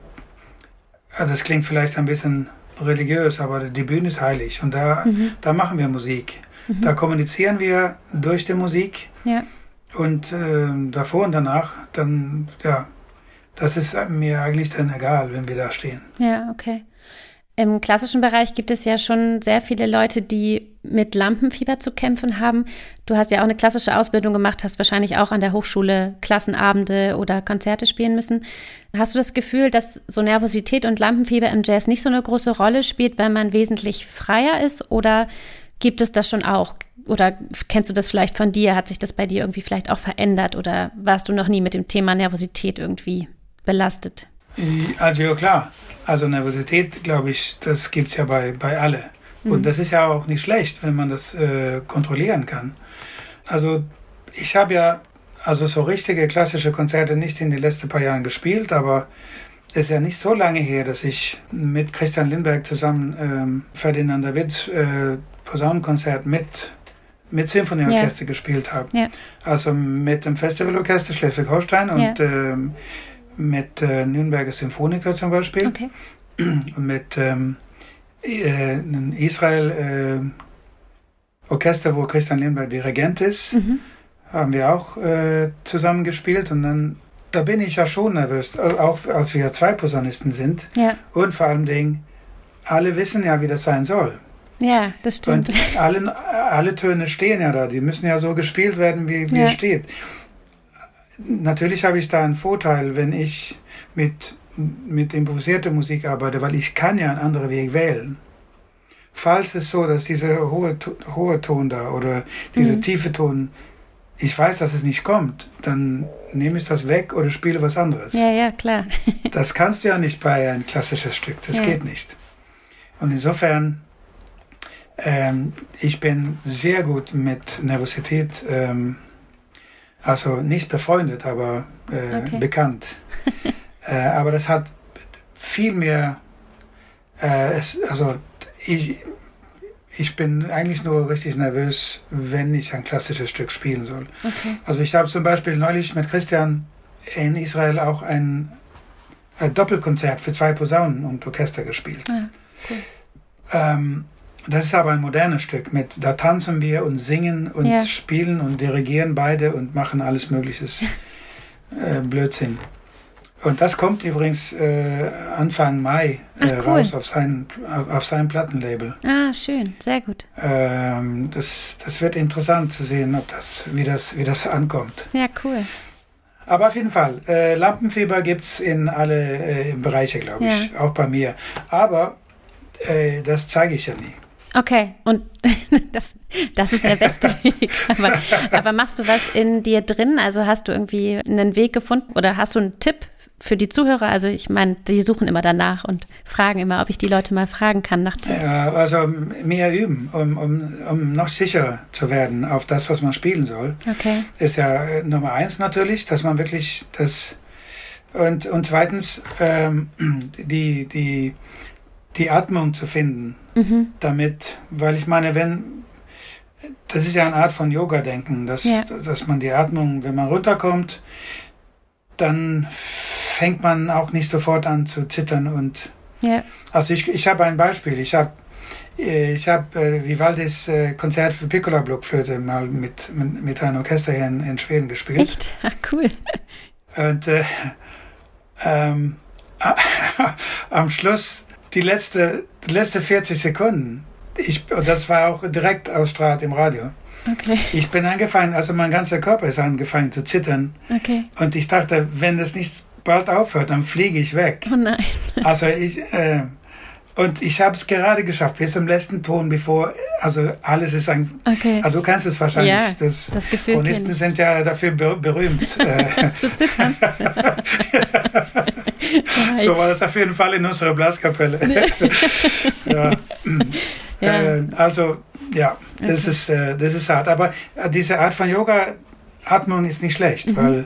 das klingt vielleicht ein bisschen religiös, aber die Bühne ist heilig und da, mhm. da machen wir Musik. Mhm. Da kommunizieren wir durch die Musik. Ja. Und äh, davor und danach, dann, ja, das ist mir eigentlich dann egal, wenn wir da stehen. Ja, okay. Im klassischen Bereich gibt es ja schon sehr viele Leute, die mit Lampenfieber zu kämpfen haben. Du hast ja auch eine klassische Ausbildung gemacht, hast wahrscheinlich auch an der Hochschule Klassenabende oder Konzerte spielen müssen. Hast du das Gefühl, dass so Nervosität und Lampenfieber im Jazz nicht so eine große Rolle spielt, weil man wesentlich freier ist? Oder gibt es das schon auch? Oder kennst du das vielleicht von dir? Hat sich das bei dir irgendwie vielleicht auch verändert? Oder warst du noch nie mit dem Thema Nervosität irgendwie belastet? Also ja, klar. Also Nervosität, glaube ich, das gibt es ja bei, bei alle. Mhm. Und das ist ja auch nicht schlecht, wenn man das äh, kontrollieren kann. Also ich habe ja also so richtige klassische Konzerte nicht in den letzten paar Jahren gespielt, aber es ist ja nicht so lange her, dass ich mit Christian Lindberg zusammen ähm, Ferdinand Davids äh, Posaunenkonzert mit mit Symphonieorchester yeah. gespielt habe. Yeah. Also mit dem Festivalorchester Schleswig-Holstein und yeah. ähm, mit äh, Nürnberger Symphoniker zum Beispiel. Okay. Und mit ähm, äh, Israel äh, Orchester, wo Christian Lindberg Dirigent ist, mhm. haben wir auch äh, zusammen gespielt und dann da bin ich ja schon nervös, auch als wir zwei Posaunisten sind. Ja. Und vor allem Dingen, alle wissen ja, wie das sein soll. Ja, das stimmt. Und alle, alle Töne stehen ja da. Die müssen ja so gespielt werden, wie, wie Ja. es steht. Natürlich habe ich da einen Vorteil, wenn ich mit, mit improvisierter Musik arbeite, weil ich kann ja einen anderen Weg wählen. Falls es so, dass dieser hohe, hohe Ton da oder dieser Mhm. tiefe Ton, ich weiß, dass es nicht kommt, dann nehme ich das weg oder spiele was anderes. Ja, ja, klar. Das kannst du ja nicht bei ein klassisches Stück. Das Ja. geht nicht. Und insofern, ähm, ich bin sehr gut mit Nervosität, ähm, also nicht befreundet, aber äh, Okay. bekannt. äh, aber das hat viel mehr, äh, es, also ich, ich bin eigentlich nur richtig nervös, wenn ich ein klassisches Stück spielen soll. Okay. Also ich habe zum Beispiel neulich mit Christian in Israel auch ein, ein Doppelkonzert für zwei Posaunen und Orchester gespielt. Ah, cool. Ähm, das ist aber ein modernes Stück. Mit, da tanzen wir und singen und Ja. spielen und dirigieren beide und machen alles Mögliches äh, Blödsinn. Und das kommt übrigens äh, Anfang Mai äh, Ach, cool. raus auf sein, auf, sein Plattenlabel. Ah, schön. Sehr gut. Ähm, das, das wird interessant zu sehen, ob das, wie, das, wie das ankommt. Ja, cool. Aber auf jeden Fall, äh, Lampenfieber gibt's in alle äh, Bereiche, glaube ich, auch bei mir. Aber äh, das zeige ich ja nie. Okay, und das, das ist der beste Weg. Aber, aber machst du was in dir drin? Also hast du irgendwie einen Weg gefunden oder hast du einen Tipp für die Zuhörer? Also ich meine, die suchen immer danach und fragen immer, ob ich die Leute mal fragen kann nach Tipps. Ja, also mehr üben, um, um, um noch sicher zu werden auf das, was man spielen soll. Okay. Ist ja äh, Nummer eins natürlich, dass man wirklich das und, und zweitens ähm, die, die, die Atmung zu finden. Mhm. damit, weil ich meine, wenn, das ist ja eine Art von Yoga-Denken, dass, Ja. dass man die Atmung, wenn man runterkommt, dann fängt man auch nicht sofort an zu zittern und, Ja. also ich, ich habe ein Beispiel, ich habe ich habe äh, Vivaldis äh, Konzert für Piccola-Blockflöte mal mit, mit, mit einem Orchester hier in, in Schweden gespielt. Echt? Ah, cool. Und äh, ähm, am Schluss, die letzte, die letzte 40 Sekunden, ich, das war auch direkt ausstrahlt im Radio. Okay. Ich bin angefangen, also mein ganzer Körper ist angefangen zu zittern. Okay. Und ich dachte, wenn das nicht bald aufhört, dann fliege ich weg. Oh nein. Also ich, äh, und ich habe es gerade geschafft, bis zum letzten Ton, bevor, also alles ist ein, Okay. also du kannst es wahrscheinlich, Ja, das, das Gefühl Chronisten sind ja dafür ber berühmt. äh, Zu zittern. So war das auf jeden Fall in unserer Blaskapelle. ja. Ja. Äh, also, ja, das, Okay. ist, äh, das ist hart. Aber äh, diese Art von Yoga, Atmung ist nicht schlecht, Mhm. weil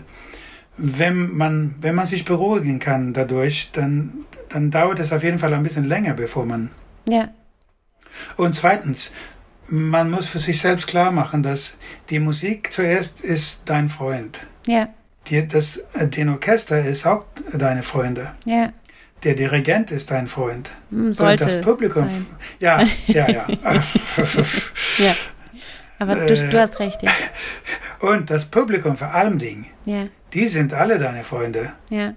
wenn man, wenn man sich beruhigen kann dadurch, dann, dann dauert es auf jeden Fall ein bisschen länger, bevor man. ja. Und zweitens, man muss für sich selbst klar machen, dass die Musik zuerst ist dein Freund. Ja. Die, das, äh, den Orchester ist auch deine Freunde. Ja. Der Dirigent ist dein Freund. Hm, Sollte. und das Publikum. sein. Ja, ja, ja. Ja. Aber du, Äh, du hast recht, ja. und das Publikum vor allem Ding, Ja. die sind alle deine Freunde. Ja.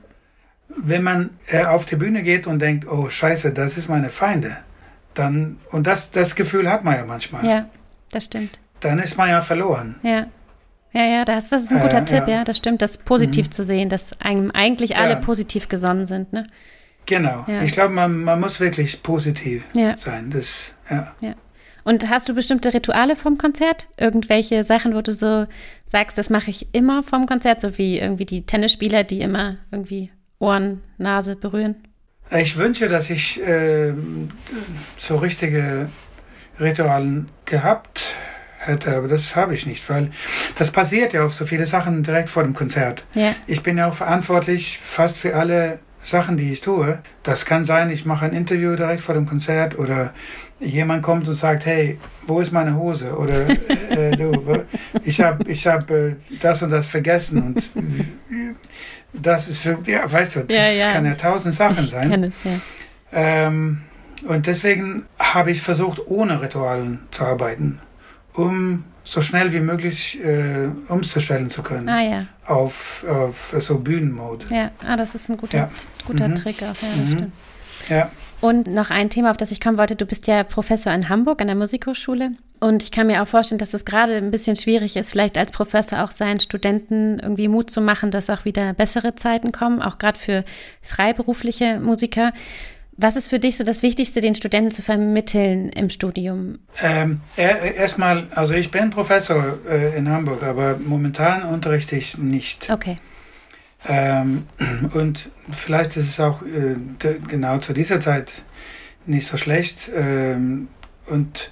Wenn man äh, auf die Bühne geht und denkt, oh Scheiße, das ist meine Feinde, dann, und das, das Gefühl hat man ja manchmal, Ja. Das stimmt. dann ist man ja verloren. Ja. Ja, ja, das, das ist ein guter Äh, Tipp, ja. ja, das stimmt, das positiv zu sehen, dass einem eigentlich alle Ja. positiv gesonnen sind, ne? Genau. Ja. Ich glaube, man, man muss wirklich positiv sein. Das, ja. Und hast du bestimmte Rituale vom Konzert? Irgendwelche Sachen, wo du so sagst, das mache ich immer vom Konzert, so wie irgendwie die Tennisspieler, die immer irgendwie Ohren, Nase berühren? Ich wünsche, dass ich äh, so richtige Ritualen gehabt hätte, aber das habe ich nicht, weil das passiert ja auf so viele Sachen direkt vor dem Konzert. Ja, Ich bin ja auch verantwortlich fast für alle Sachen, die ich tue. Das kann sein, ich mache ein Interview direkt vor dem Konzert oder jemand kommt und sagt, hey, wo ist meine Hose? Oder äh, du, ich habe ich hab, äh, das und das vergessen und das ist für, ja, weißt du, das Ja, ja. kann ja tausend Sachen ich sein. kenne es, ja. Ähm, und deswegen habe ich versucht, ohne Ritualen zu arbeiten, um so schnell wie möglich äh, umzustellen zu können Ah ja, auf, auf so Bühnenmode. ja. Ah, das ist ein guter, Ja. guter Mhm. Trick auch, ja, Mhm. stimmt. Ja, Und noch ein Thema, auf das ich kommen wollte. Du bist ja Professor in Hamburg an der Musikhochschule. Und ich kann mir auch vorstellen, dass es gerade ein bisschen schwierig ist, vielleicht als Professor auch seinen Studenten irgendwie Mut zu machen, dass auch wieder bessere Zeiten kommen, auch gerade für freiberufliche Musiker. Was ist für dich so das Wichtigste, den Studenten zu vermitteln im Studium? Ähm, Erstmal, also ich bin Professor äh, in Hamburg, aber momentan unterrichte ich nicht. Okay. Ähm, und vielleicht ist es auch äh, genau zu dieser Zeit nicht so schlecht. Ähm, und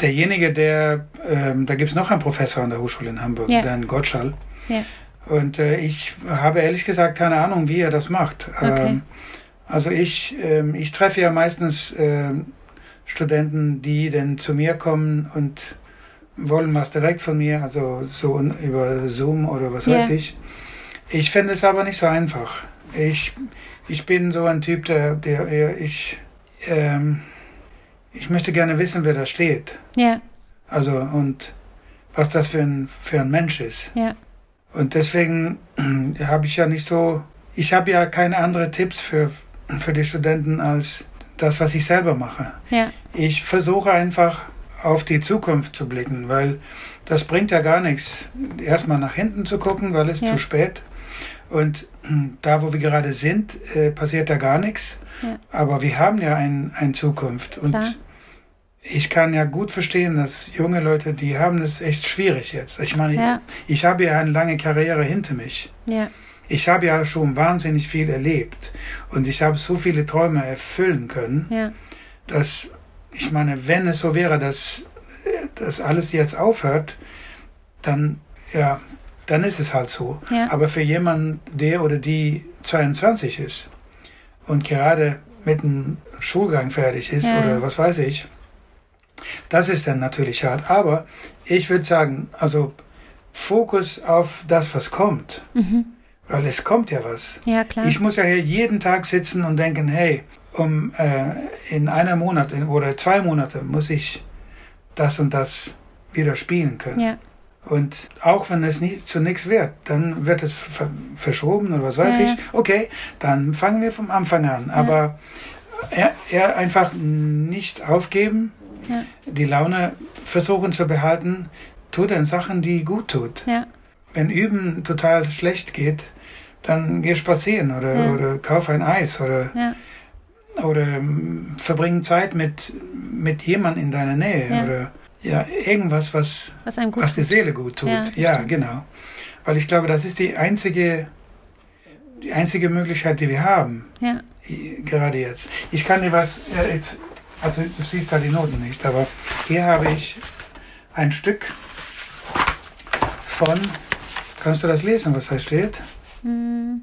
derjenige, der, ähm, da gibt es noch einen Professor an der Hochschule in Hamburg, ja. Dan Gottschall. Ja. Und äh, ich habe ehrlich gesagt keine Ahnung, wie er das macht. Okay. Ähm, also ich, ähm, ich treffe ja meistens ähm, Studenten, die dann zu mir kommen und wollen was direkt von mir, also so über Zoom oder was yeah. weiß ich. Ich finde es aber nicht so einfach. Ich, ich bin so ein Typ, der, der ich, ähm, ich möchte gerne wissen, wer da steht. Ja. Also und was das für ein, für ein Mensch ist. Ja. Und deswegen habe ich ja nicht so, ich habe ja keine anderen Tipps für, für die Studenten als das, was ich selber mache. Ja. Ich versuche einfach auf die Zukunft zu blicken, weil das bringt ja gar nichts, erstmal nach hinten zu gucken, weil es ja. zu spät. Und da, wo wir gerade sind, äh, passiert da gar nichts. Ja. Aber wir haben ja eine ein Zukunft. Und Klar. ich kann ja gut verstehen, dass junge Leute, die haben es echt schwierig jetzt. Ich meine, ja. ich, ich habe ja eine lange Karriere hinter mich. Ja ich habe ja schon wahnsinnig viel erlebt und ich habe so viele Träume erfüllen können, ja. dass ich meine, wenn es so wäre, dass das alles jetzt aufhört, dann ja, dann ist es halt so. Ja. Aber für jemanden, der oder die 22 ist und gerade mit einem Schulgang fertig ist ja. oder was weiß ich, das ist dann natürlich hart. Aber ich würde sagen, also Fokus auf das, was kommt. Mhm. Weil es kommt ja was. Ja, klar. Ich muss ja hier jeden Tag sitzen und denken, hey, um äh, in einer Monat oder zwei Monate muss ich das und das wieder spielen können. Ja. Und auch wenn es nicht zu nichts wird, dann wird es verschoben oder was weiß ja, ich. Okay, dann fangen wir vom Anfang an. Aber er, er einfach nicht aufgeben, die Laune versuchen zu behalten, tut dann Sachen, die gut tut. Wenn Üben total schlecht geht, dann geh spazieren oder, ja. oder kauf ein Eis oder, ja. oder ähm, verbring Zeit mit, mit jemandem in deiner Nähe ja. oder ja, irgendwas, was, was, was die Seele gut tut. Ja, ja genau. Weil ich glaube, das ist die einzige, die einzige Möglichkeit, die wir haben. Ja. Gerade jetzt. Ich kann dir was, jetzt, also du siehst da die Noten nicht, aber hier habe ich ein Stück von, kannst du das lesen, was da steht? Hm.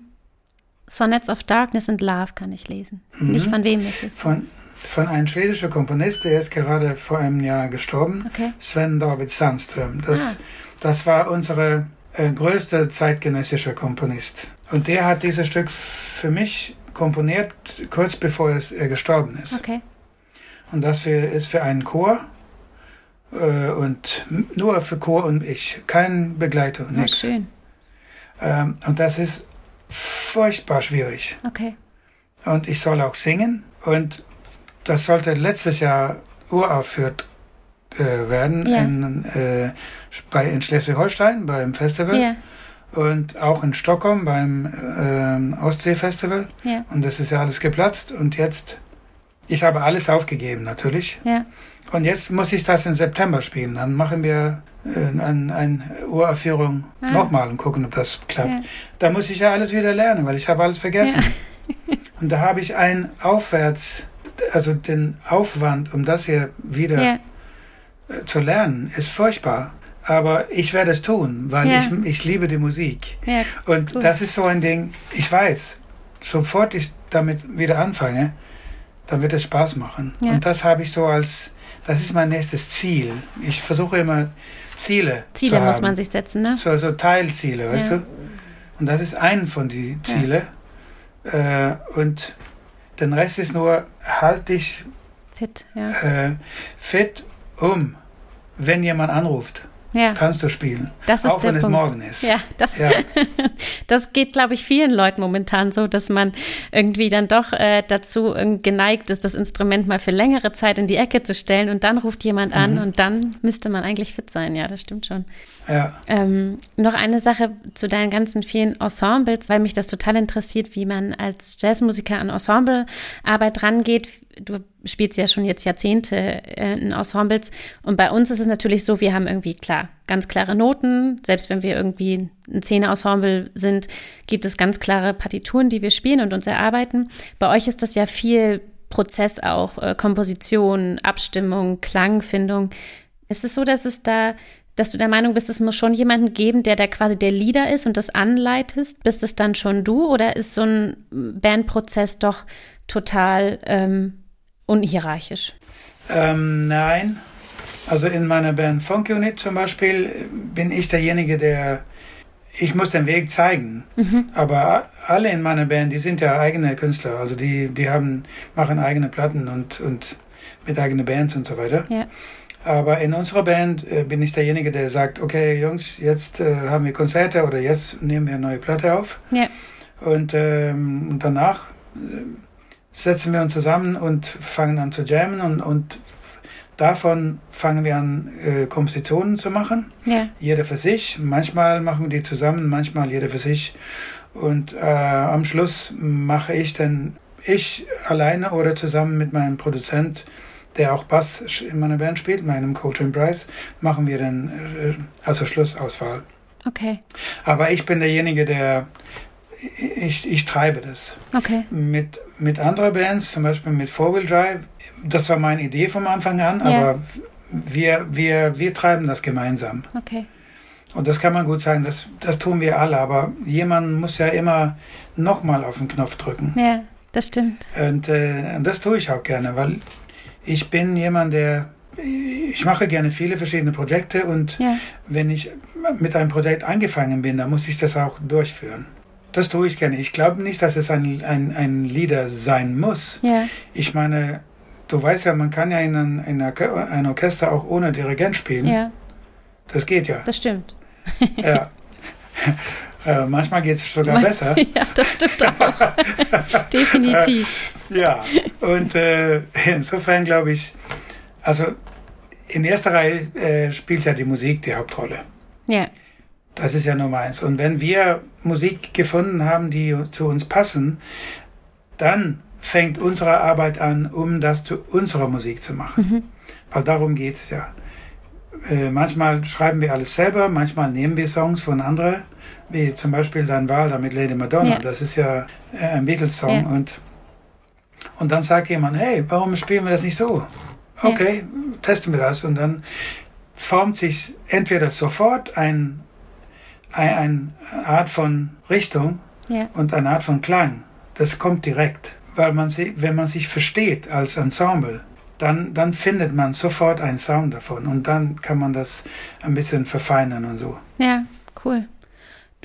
Sonnets of Darkness and Love kann ich lesen. Mhm. Nicht von wem ist es? Von, von einem schwedischen Komponist, der ist gerade vor einem Jahr gestorben, okay. Sven David Sandström. Das, ah. das war unsere äh, größte zeitgenössische Komponist. Und der hat dieses Stück für mich komponiert, kurz bevor es, er gestorben ist. Okay. Und das für, ist für einen Chor äh, und nur für Chor und ich, keine Begleitung, nichts. Schön. Ähm, und das ist furchtbar schwierig. Okay. Und ich soll auch singen. Und das sollte letztes Jahr uraufführt äh, werden ja. in, äh, bei, in Schleswig-Holstein beim Festival. Ja. Und auch in Stockholm beim äh, Ostsee-Festival. Ja. Und das ist ja alles geplatzt. Und jetzt, ich habe alles aufgegeben natürlich. Und jetzt muss ich das im September spielen. Dann machen wir äh, eine ein Uraufführung ah. nochmal und gucken, ob das klappt. Da muss ich ja alles wieder lernen, weil ich habe alles vergessen. Und da habe ich ein Aufwärts, also den Aufwand, um das hier wieder ja. Äh, zu lernen, ist furchtbar. Aber ich werde es tun, weil ich, ich liebe die Musik. und cool. das ist so ein Ding, ich weiß, sofort ich damit wieder anfange, dann wird es Spaß machen. Und das habe ich so als, das ist mein nächstes Ziel. Ich versuche immer Ziele. Ziele muss man sich setzen, ne? So, so Teilziele, weißt du? Und das ist ein von den Zielen. Ja. Äh, und den Rest ist nur, halt dich fit, ja. äh, fit um, wenn jemand anruft. Ja. kannst du spielen. Das ist auch der wenn Punkt. es morgen ist. Ja, das, Ja. das geht, glaube ich, vielen Leuten momentan so, dass man irgendwie dann doch äh, dazu äh, geneigt ist, das Instrument mal für längere Zeit in die Ecke zu stellen und dann ruft jemand an Mhm. und dann müsste man eigentlich fit sein. Ja, das stimmt schon. Ähm, noch eine Sache zu deinen ganzen vielen Ensembles, weil mich das total interessiert, wie man als Jazzmusiker an Ensemblearbeit rangeht. Du spielst ja schon jetzt Jahrzehnte äh, in Ensembles und bei uns ist es natürlich so, wir haben irgendwie klar ganz klare Noten. Selbst wenn wir irgendwie ein Zehner-Ensemble sind, gibt es ganz klare Partituren, die wir spielen und uns erarbeiten. Bei euch ist das ja viel Prozess auch, äh, Komposition, Abstimmung, Klangfindung. Ist es so, dass es da, dass du der Meinung bist, es muss schon jemanden geben, der da quasi der Leader ist und das anleitest? Bist es dann schon du oder ist so ein Bandprozess doch total ähm, unhierarchisch? Ähm, nein. Also in meiner Band Funk Unit zum Beispiel äh, bin ich derjenige, der ich muss den Weg zeigen. Aber alle in meiner Band, die sind ja eigene Künstler. Also die, die haben, machen eigene Platten und, und mit eigenen Bands und so weiter. Ja. Aber in unserer Band äh, bin ich derjenige, der sagt, okay Jungs, jetzt äh, haben wir Konzerte oder jetzt nehmen wir eine neue Platte auf. Ja. Und ähm, danach äh, setzen wir uns zusammen und fangen an zu jammen und, und davon fangen wir an, äh, Kompositionen zu machen. Ja. Jeder für sich. Manchmal machen wir die zusammen, manchmal jeder für sich. Und äh, am Schluss mache ich dann, ich alleine oder zusammen mit meinem Produzent, der auch Bass in meiner Band spielt, meinem Coltrane Price, machen wir dann äh, also Schlussauswahl. Okay. Aber ich bin derjenige, der ich, ich treibe das. Okay. Mit, mit anderen Bands, zum Beispiel mit Four Wheel Drive, das war meine Idee vom Anfang an, Ja. aber wir, wir, wir treiben das gemeinsam. Okay. Und das kann man gut sagen, das, das tun wir alle, aber jemand muss ja immer nochmal auf den Knopf drücken. Ja, das stimmt. Und äh, das tue ich auch gerne, weil ich bin jemand, der, ich mache gerne viele verschiedene Projekte und Ja. wenn ich mit einem Projekt angefangen bin, dann muss ich das auch durchführen. Das tue ich gerne. Ich glaube nicht, dass es ein, ein, ein Leader sein muss. Ja. Ich meine, du weißt ja, man kann ja in ein, in ein Orchester auch ohne Dirigent spielen. Ja, Das geht ja. das stimmt. ja. äh, manchmal geht es sogar besser. Ja, das stimmt auch. Definitiv. Ja, und äh, insofern glaube ich, also in erster Reihe äh, spielt ja die Musik die Hauptrolle. Ja. Das ist ja Nummer eins. Und wenn wir Musik gefunden haben, die zu uns passen, dann fängt unsere Arbeit an, um das zu unserer Musik zu machen. Weil darum geht's ja. Äh, manchmal schreiben wir alles selber, manchmal nehmen wir Songs von anderen, wie zum Beispiel Dein Wahl mit Lady Madonna. Ja. Das ist ja äh, ein Beatles-Song. Ja. Und, und dann sagt jemand, hey, warum spielen wir das nicht so? Okay, testen wir das. Und dann formt sich entweder sofort ein, ein, eine Art von Richtung Ja. und eine Art von Klang. Das kommt direkt. Weil man sie, wenn man sich versteht als Ensemble, dann, dann findet man sofort einen Sound davon und dann kann man das ein bisschen verfeinern und so. Ja, cool.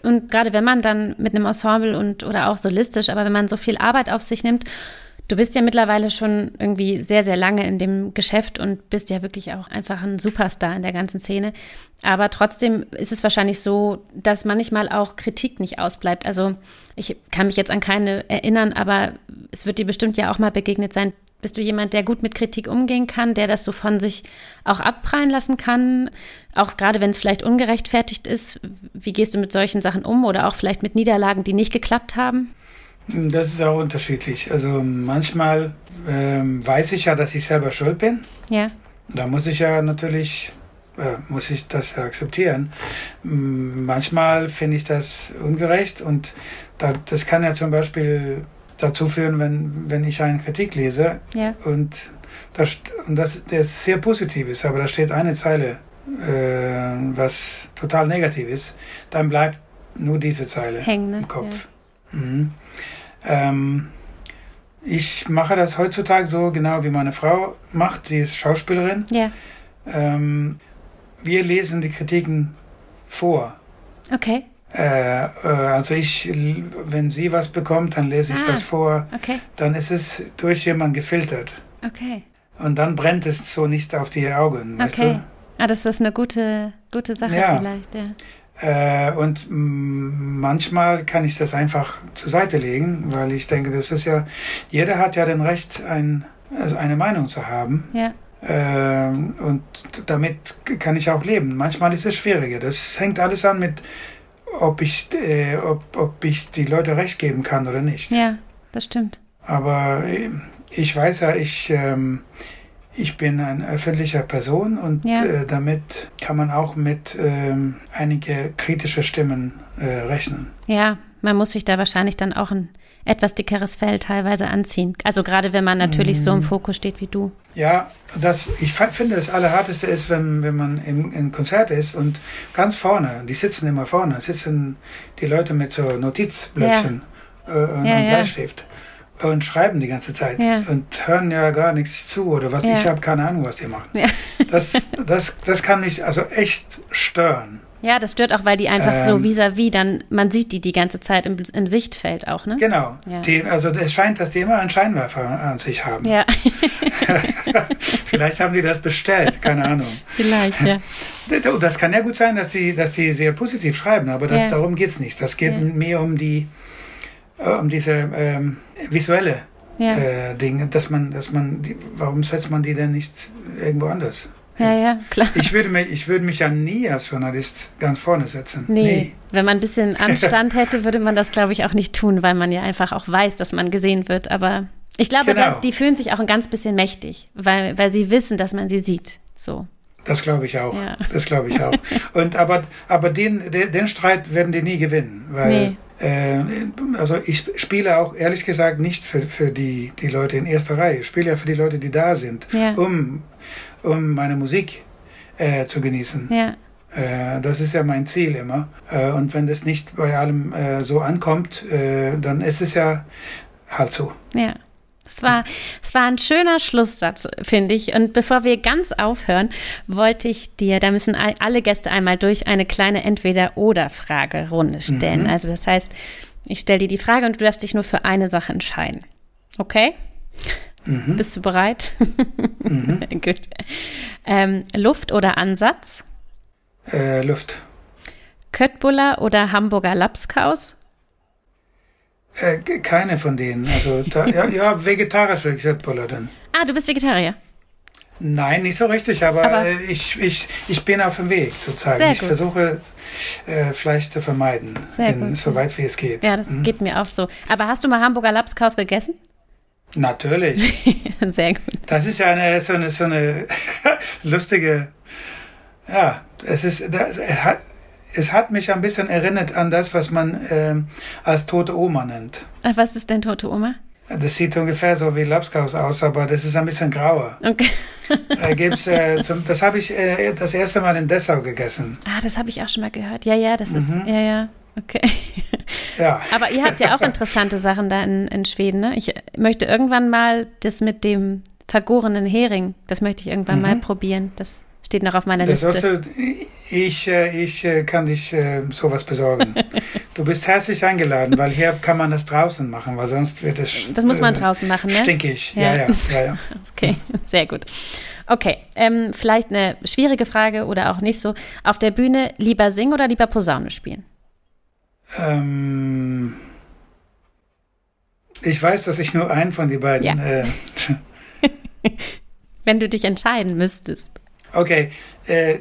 Und gerade wenn man dann mit einem Ensemble und oder auch solistisch, aber wenn man so viel Arbeit auf sich nimmt, du bist ja mittlerweile schon irgendwie sehr, sehr lange in dem Geschäft und bist ja wirklich auch einfach ein Superstar in der ganzen Szene. Aber trotzdem ist es wahrscheinlich so, dass manchmal auch Kritik nicht ausbleibt. Also ich kann mich jetzt an keine erinnern, aber es wird dir bestimmt ja auch mal begegnet sein. Bist du jemand, der gut mit Kritik umgehen kann, der das so von sich auch abprallen lassen kann? Auch gerade wenn es vielleicht ungerechtfertigt ist, wie gehst du mit solchen Sachen um oder auch vielleicht mit Niederlagen, die nicht geklappt haben? Das ist auch unterschiedlich. Also manchmal ähm, weiß ich ja, dass ich selber schuld bin. Ja, Da muss ich ja natürlich, äh, muss ich das ja akzeptieren. M, Manchmal finde ich das ungerecht und da, das kann ja zum Beispiel dazu führen, wenn, wenn ich eine Kritik lese ja, und das, und das, das sehr positiv ist, aber da steht eine Zeile, äh, was total negativ ist, dann bleibt nur diese Zeile hängen, ne? im Kopf. Mhm. Ähm, ich mache das heutzutage so genau wie meine Frau macht, die ist Schauspielerin. Ja, Ähm, wir lesen die Kritiken vor. ja. okay, Äh, äh, also ich, wenn sie was bekommt, dann lese ich Ah. das vor. okay, Dann ist es durch jemanden gefiltert. okay, Und dann brennt es so nicht auf die Augen, weißt okay. Ah, das ist eine gute, gute Sache Ja. vielleicht, ja. Äh, und manchmal kann ich das einfach zur Seite legen, weil ich denke, das ist ja, jeder hat ja den Recht, ein, also eine Meinung zu haben. Ja, Ähm, und damit kann ich auch leben. Manchmal ist es schwieriger. Das hängt alles an mit, ob ich, äh, ob, ob ich die Leute recht geben kann oder nicht. ja, das stimmt. Aber äh, ich weiß ja, ich, ähm, ich bin eine öffentliche Person und Ja. äh, damit kann man auch mit ähm, einige kritische Stimmen äh, rechnen. Ja, man muss sich da wahrscheinlich dann auch ein etwas dickeres Fell teilweise anziehen. Also gerade wenn man natürlich so im Fokus steht wie du. Ja, das, ich finde, das Allerharteste ist, wenn, wenn man im, im Konzert ist und ganz vorne, die sitzen immer vorne, sitzen die Leute mit so Notizblöckchen äh, und Ja, ja. Bleistift und schreiben die ganze Zeit Ja. und hören ja gar nichts zu oder was. Ja. Ich habe keine Ahnung, was die machen. Ja. Das, das, das kann mich also echt stören. Ja, das stört auch, weil die einfach so Ähm. vis-à-vis dann, man sieht die die ganze Zeit im, im Sichtfeld auch, ne? Genau. Ja. Die, also es scheint, dass die immer einen Scheinwerfer an sich haben. Ja, Vielleicht haben die das bestellt, keine Ahnung. vielleicht, ja. Das kann ja gut sein, dass die, dass die sehr positiv schreiben, aber das, Ja. darum geht's nicht. Das geht Ja. mehr um die, äh, um diese ähm, visuelle Ja, äh, Dinge, dass man, dass man, die, warum setzt man die denn nicht irgendwo anders? Ja, ja, klar. Ich würde mich, ich würde mich ja nie als Journalist ganz vorne setzen. Nee, wenn man ein bisschen Anstand hätte, würde man das, glaube ich, auch nicht tun, weil man ja einfach auch weiß, dass man gesehen wird. Aber ich glaube, Genau. dass die fühlen sich auch ein ganz bisschen mächtig, weil, weil sie wissen, dass man sie sieht. So. Das glaube ich auch. Ja. Das glaube ich auch. Und aber, aber den, den, den Streit werden die nie gewinnen, weil äh, also ich spiele auch ehrlich gesagt nicht für, für die, die Leute in erster Reihe. Ich spiele ja für die Leute, die da sind, Ja. um, um meine Musik äh, zu genießen. Ja, Äh, das ist ja mein Ziel immer. Äh, und wenn das nicht bei allem äh, so ankommt, äh, dann ist es ja halt so. ja. Es war, es war ein schöner Schlusssatz, finde ich. Und bevor wir ganz aufhören, wollte ich dir, da müssen all- alle Gäste einmal durch eine kleine Entweder-Oder-Fragerunde stellen. Also das heißt, ich stelle dir die Frage und du darfst dich nur für eine Sache entscheiden. Okay? Bist du bereit? Gut. Ähm, Luft oder Ansatz? Äh, Luft. Köttbullar oder Hamburger Lapskaus? Äh, keine von denen. Also da, ja, ja, vegetarische Köttbullar dann. Ah, du bist Vegetarier. Nein, nicht so richtig, aber, Aber- äh, ich, ich, ich bin auf dem Weg sozusagen. Ich gut. versuche äh, Fleisch zu vermeiden, Sehr in, gut. so weit wie es geht. Ja, das geht mir auch so. Aber hast du mal Hamburger Lapskaus gegessen? Natürlich. Sehr gut. Das ist ja eine, so eine, so eine lustige, ja, es ist, das, es, hat, es hat mich ein bisschen erinnert an das, was man ähm, als tote Oma nennt. Äh, Was ist denn tote Oma? Das sieht ungefähr so wie Lapskaus aus, aber das ist ein bisschen grauer. Okay. Da gibt's, äh, zum, das habe ich äh, das erste Mal in Dessau gegessen. Ah, das habe ich auch schon mal gehört. Ja, ja, das ist, Mhm. ja, ja. Okay. Ja. Aber ihr habt ja auch interessante Sachen da in, in Schweden, ne? Ich möchte irgendwann mal das mit dem vergorenen Hering, das möchte ich irgendwann mal probieren. Das steht noch auf meiner Mhm. Das Liste. du, ich, äh, ich äh, kann dich äh, sowas besorgen. Du bist herzlich eingeladen, weil hier kann man das draußen machen, weil sonst wird es Das muss man äh, draußen machen, ne? stinkig. Ja. Ja, ja, ja. ja. Okay, sehr gut. Okay, ähm, vielleicht eine schwierige Frage oder auch nicht so. Auf der Bühne lieber singen oder lieber Posaune spielen? Ähm, ich weiß, dass ich nur einen von den beiden. Ja. Äh, Wenn du dich entscheiden müsstest. okay, äh,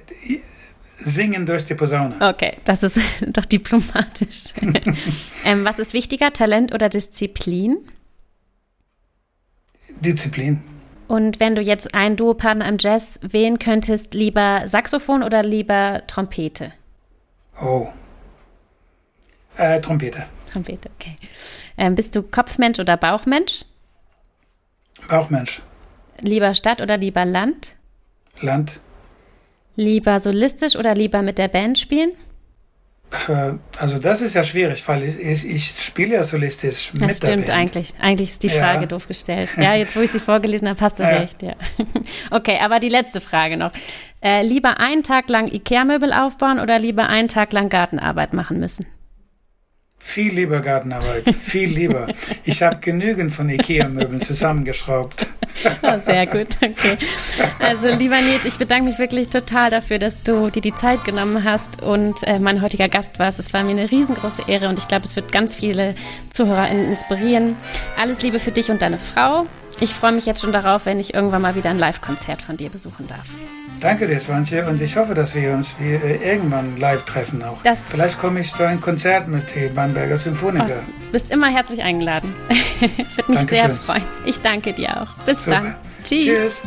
singen durch die Posaune. Okay, das ist doch diplomatisch. ähm, was ist wichtiger, Talent oder Disziplin? Disziplin. Und wenn du jetzt einen Duopartner im Jazz wählen könntest, lieber Saxophon oder lieber Trompete? Oh. Äh, Trompete. Trompete, okay. Ähm, bist du Kopfmensch oder Bauchmensch? Bauchmensch. Lieber Stadt oder lieber Land? Land. Lieber solistisch oder lieber mit der Band spielen? Äh, Also das ist ja schwierig, weil ich, ich, spiele ja solistisch mit Das stimmt eigentlich. Eigentlich ist die Ja. Frage doof gestellt. Ja, jetzt wo ich sie vorgelesen habe, hast du Ja. recht, ja. Okay, aber die letzte Frage noch. Äh, lieber einen Tag lang Ikea-Möbel aufbauen oder lieber einen Tag lang Gartenarbeit machen müssen? Viel lieber Gartenarbeit, viel lieber. Ich habe genügend von Ikea-Möbeln zusammengeschraubt. oh, sehr gut, okay. Also lieber Nils, ich bedanke mich wirklich total dafür, dass du dir die Zeit genommen hast und äh, mein heutiger Gast warst. Es war mir eine riesengroße Ehre und ich glaube, es wird ganz viele ZuhörerInnen inspirieren. Alles Liebe für dich und deine Frau. Ich freue mich jetzt schon darauf, wenn ich irgendwann mal wieder ein Live-Konzert von dir besuchen darf. Danke dir, Swantje, und ich hoffe, dass wir uns wie, äh, irgendwann live treffen auch. Das Vielleicht komme ich zu einem Konzert mit die Bamberger Symphoniker. Oh, bist immer herzlich eingeladen. Würde mich Dankeschön. sehr freuen. Ich danke dir auch. Bis Super. dann. Tschüss. Tschüss.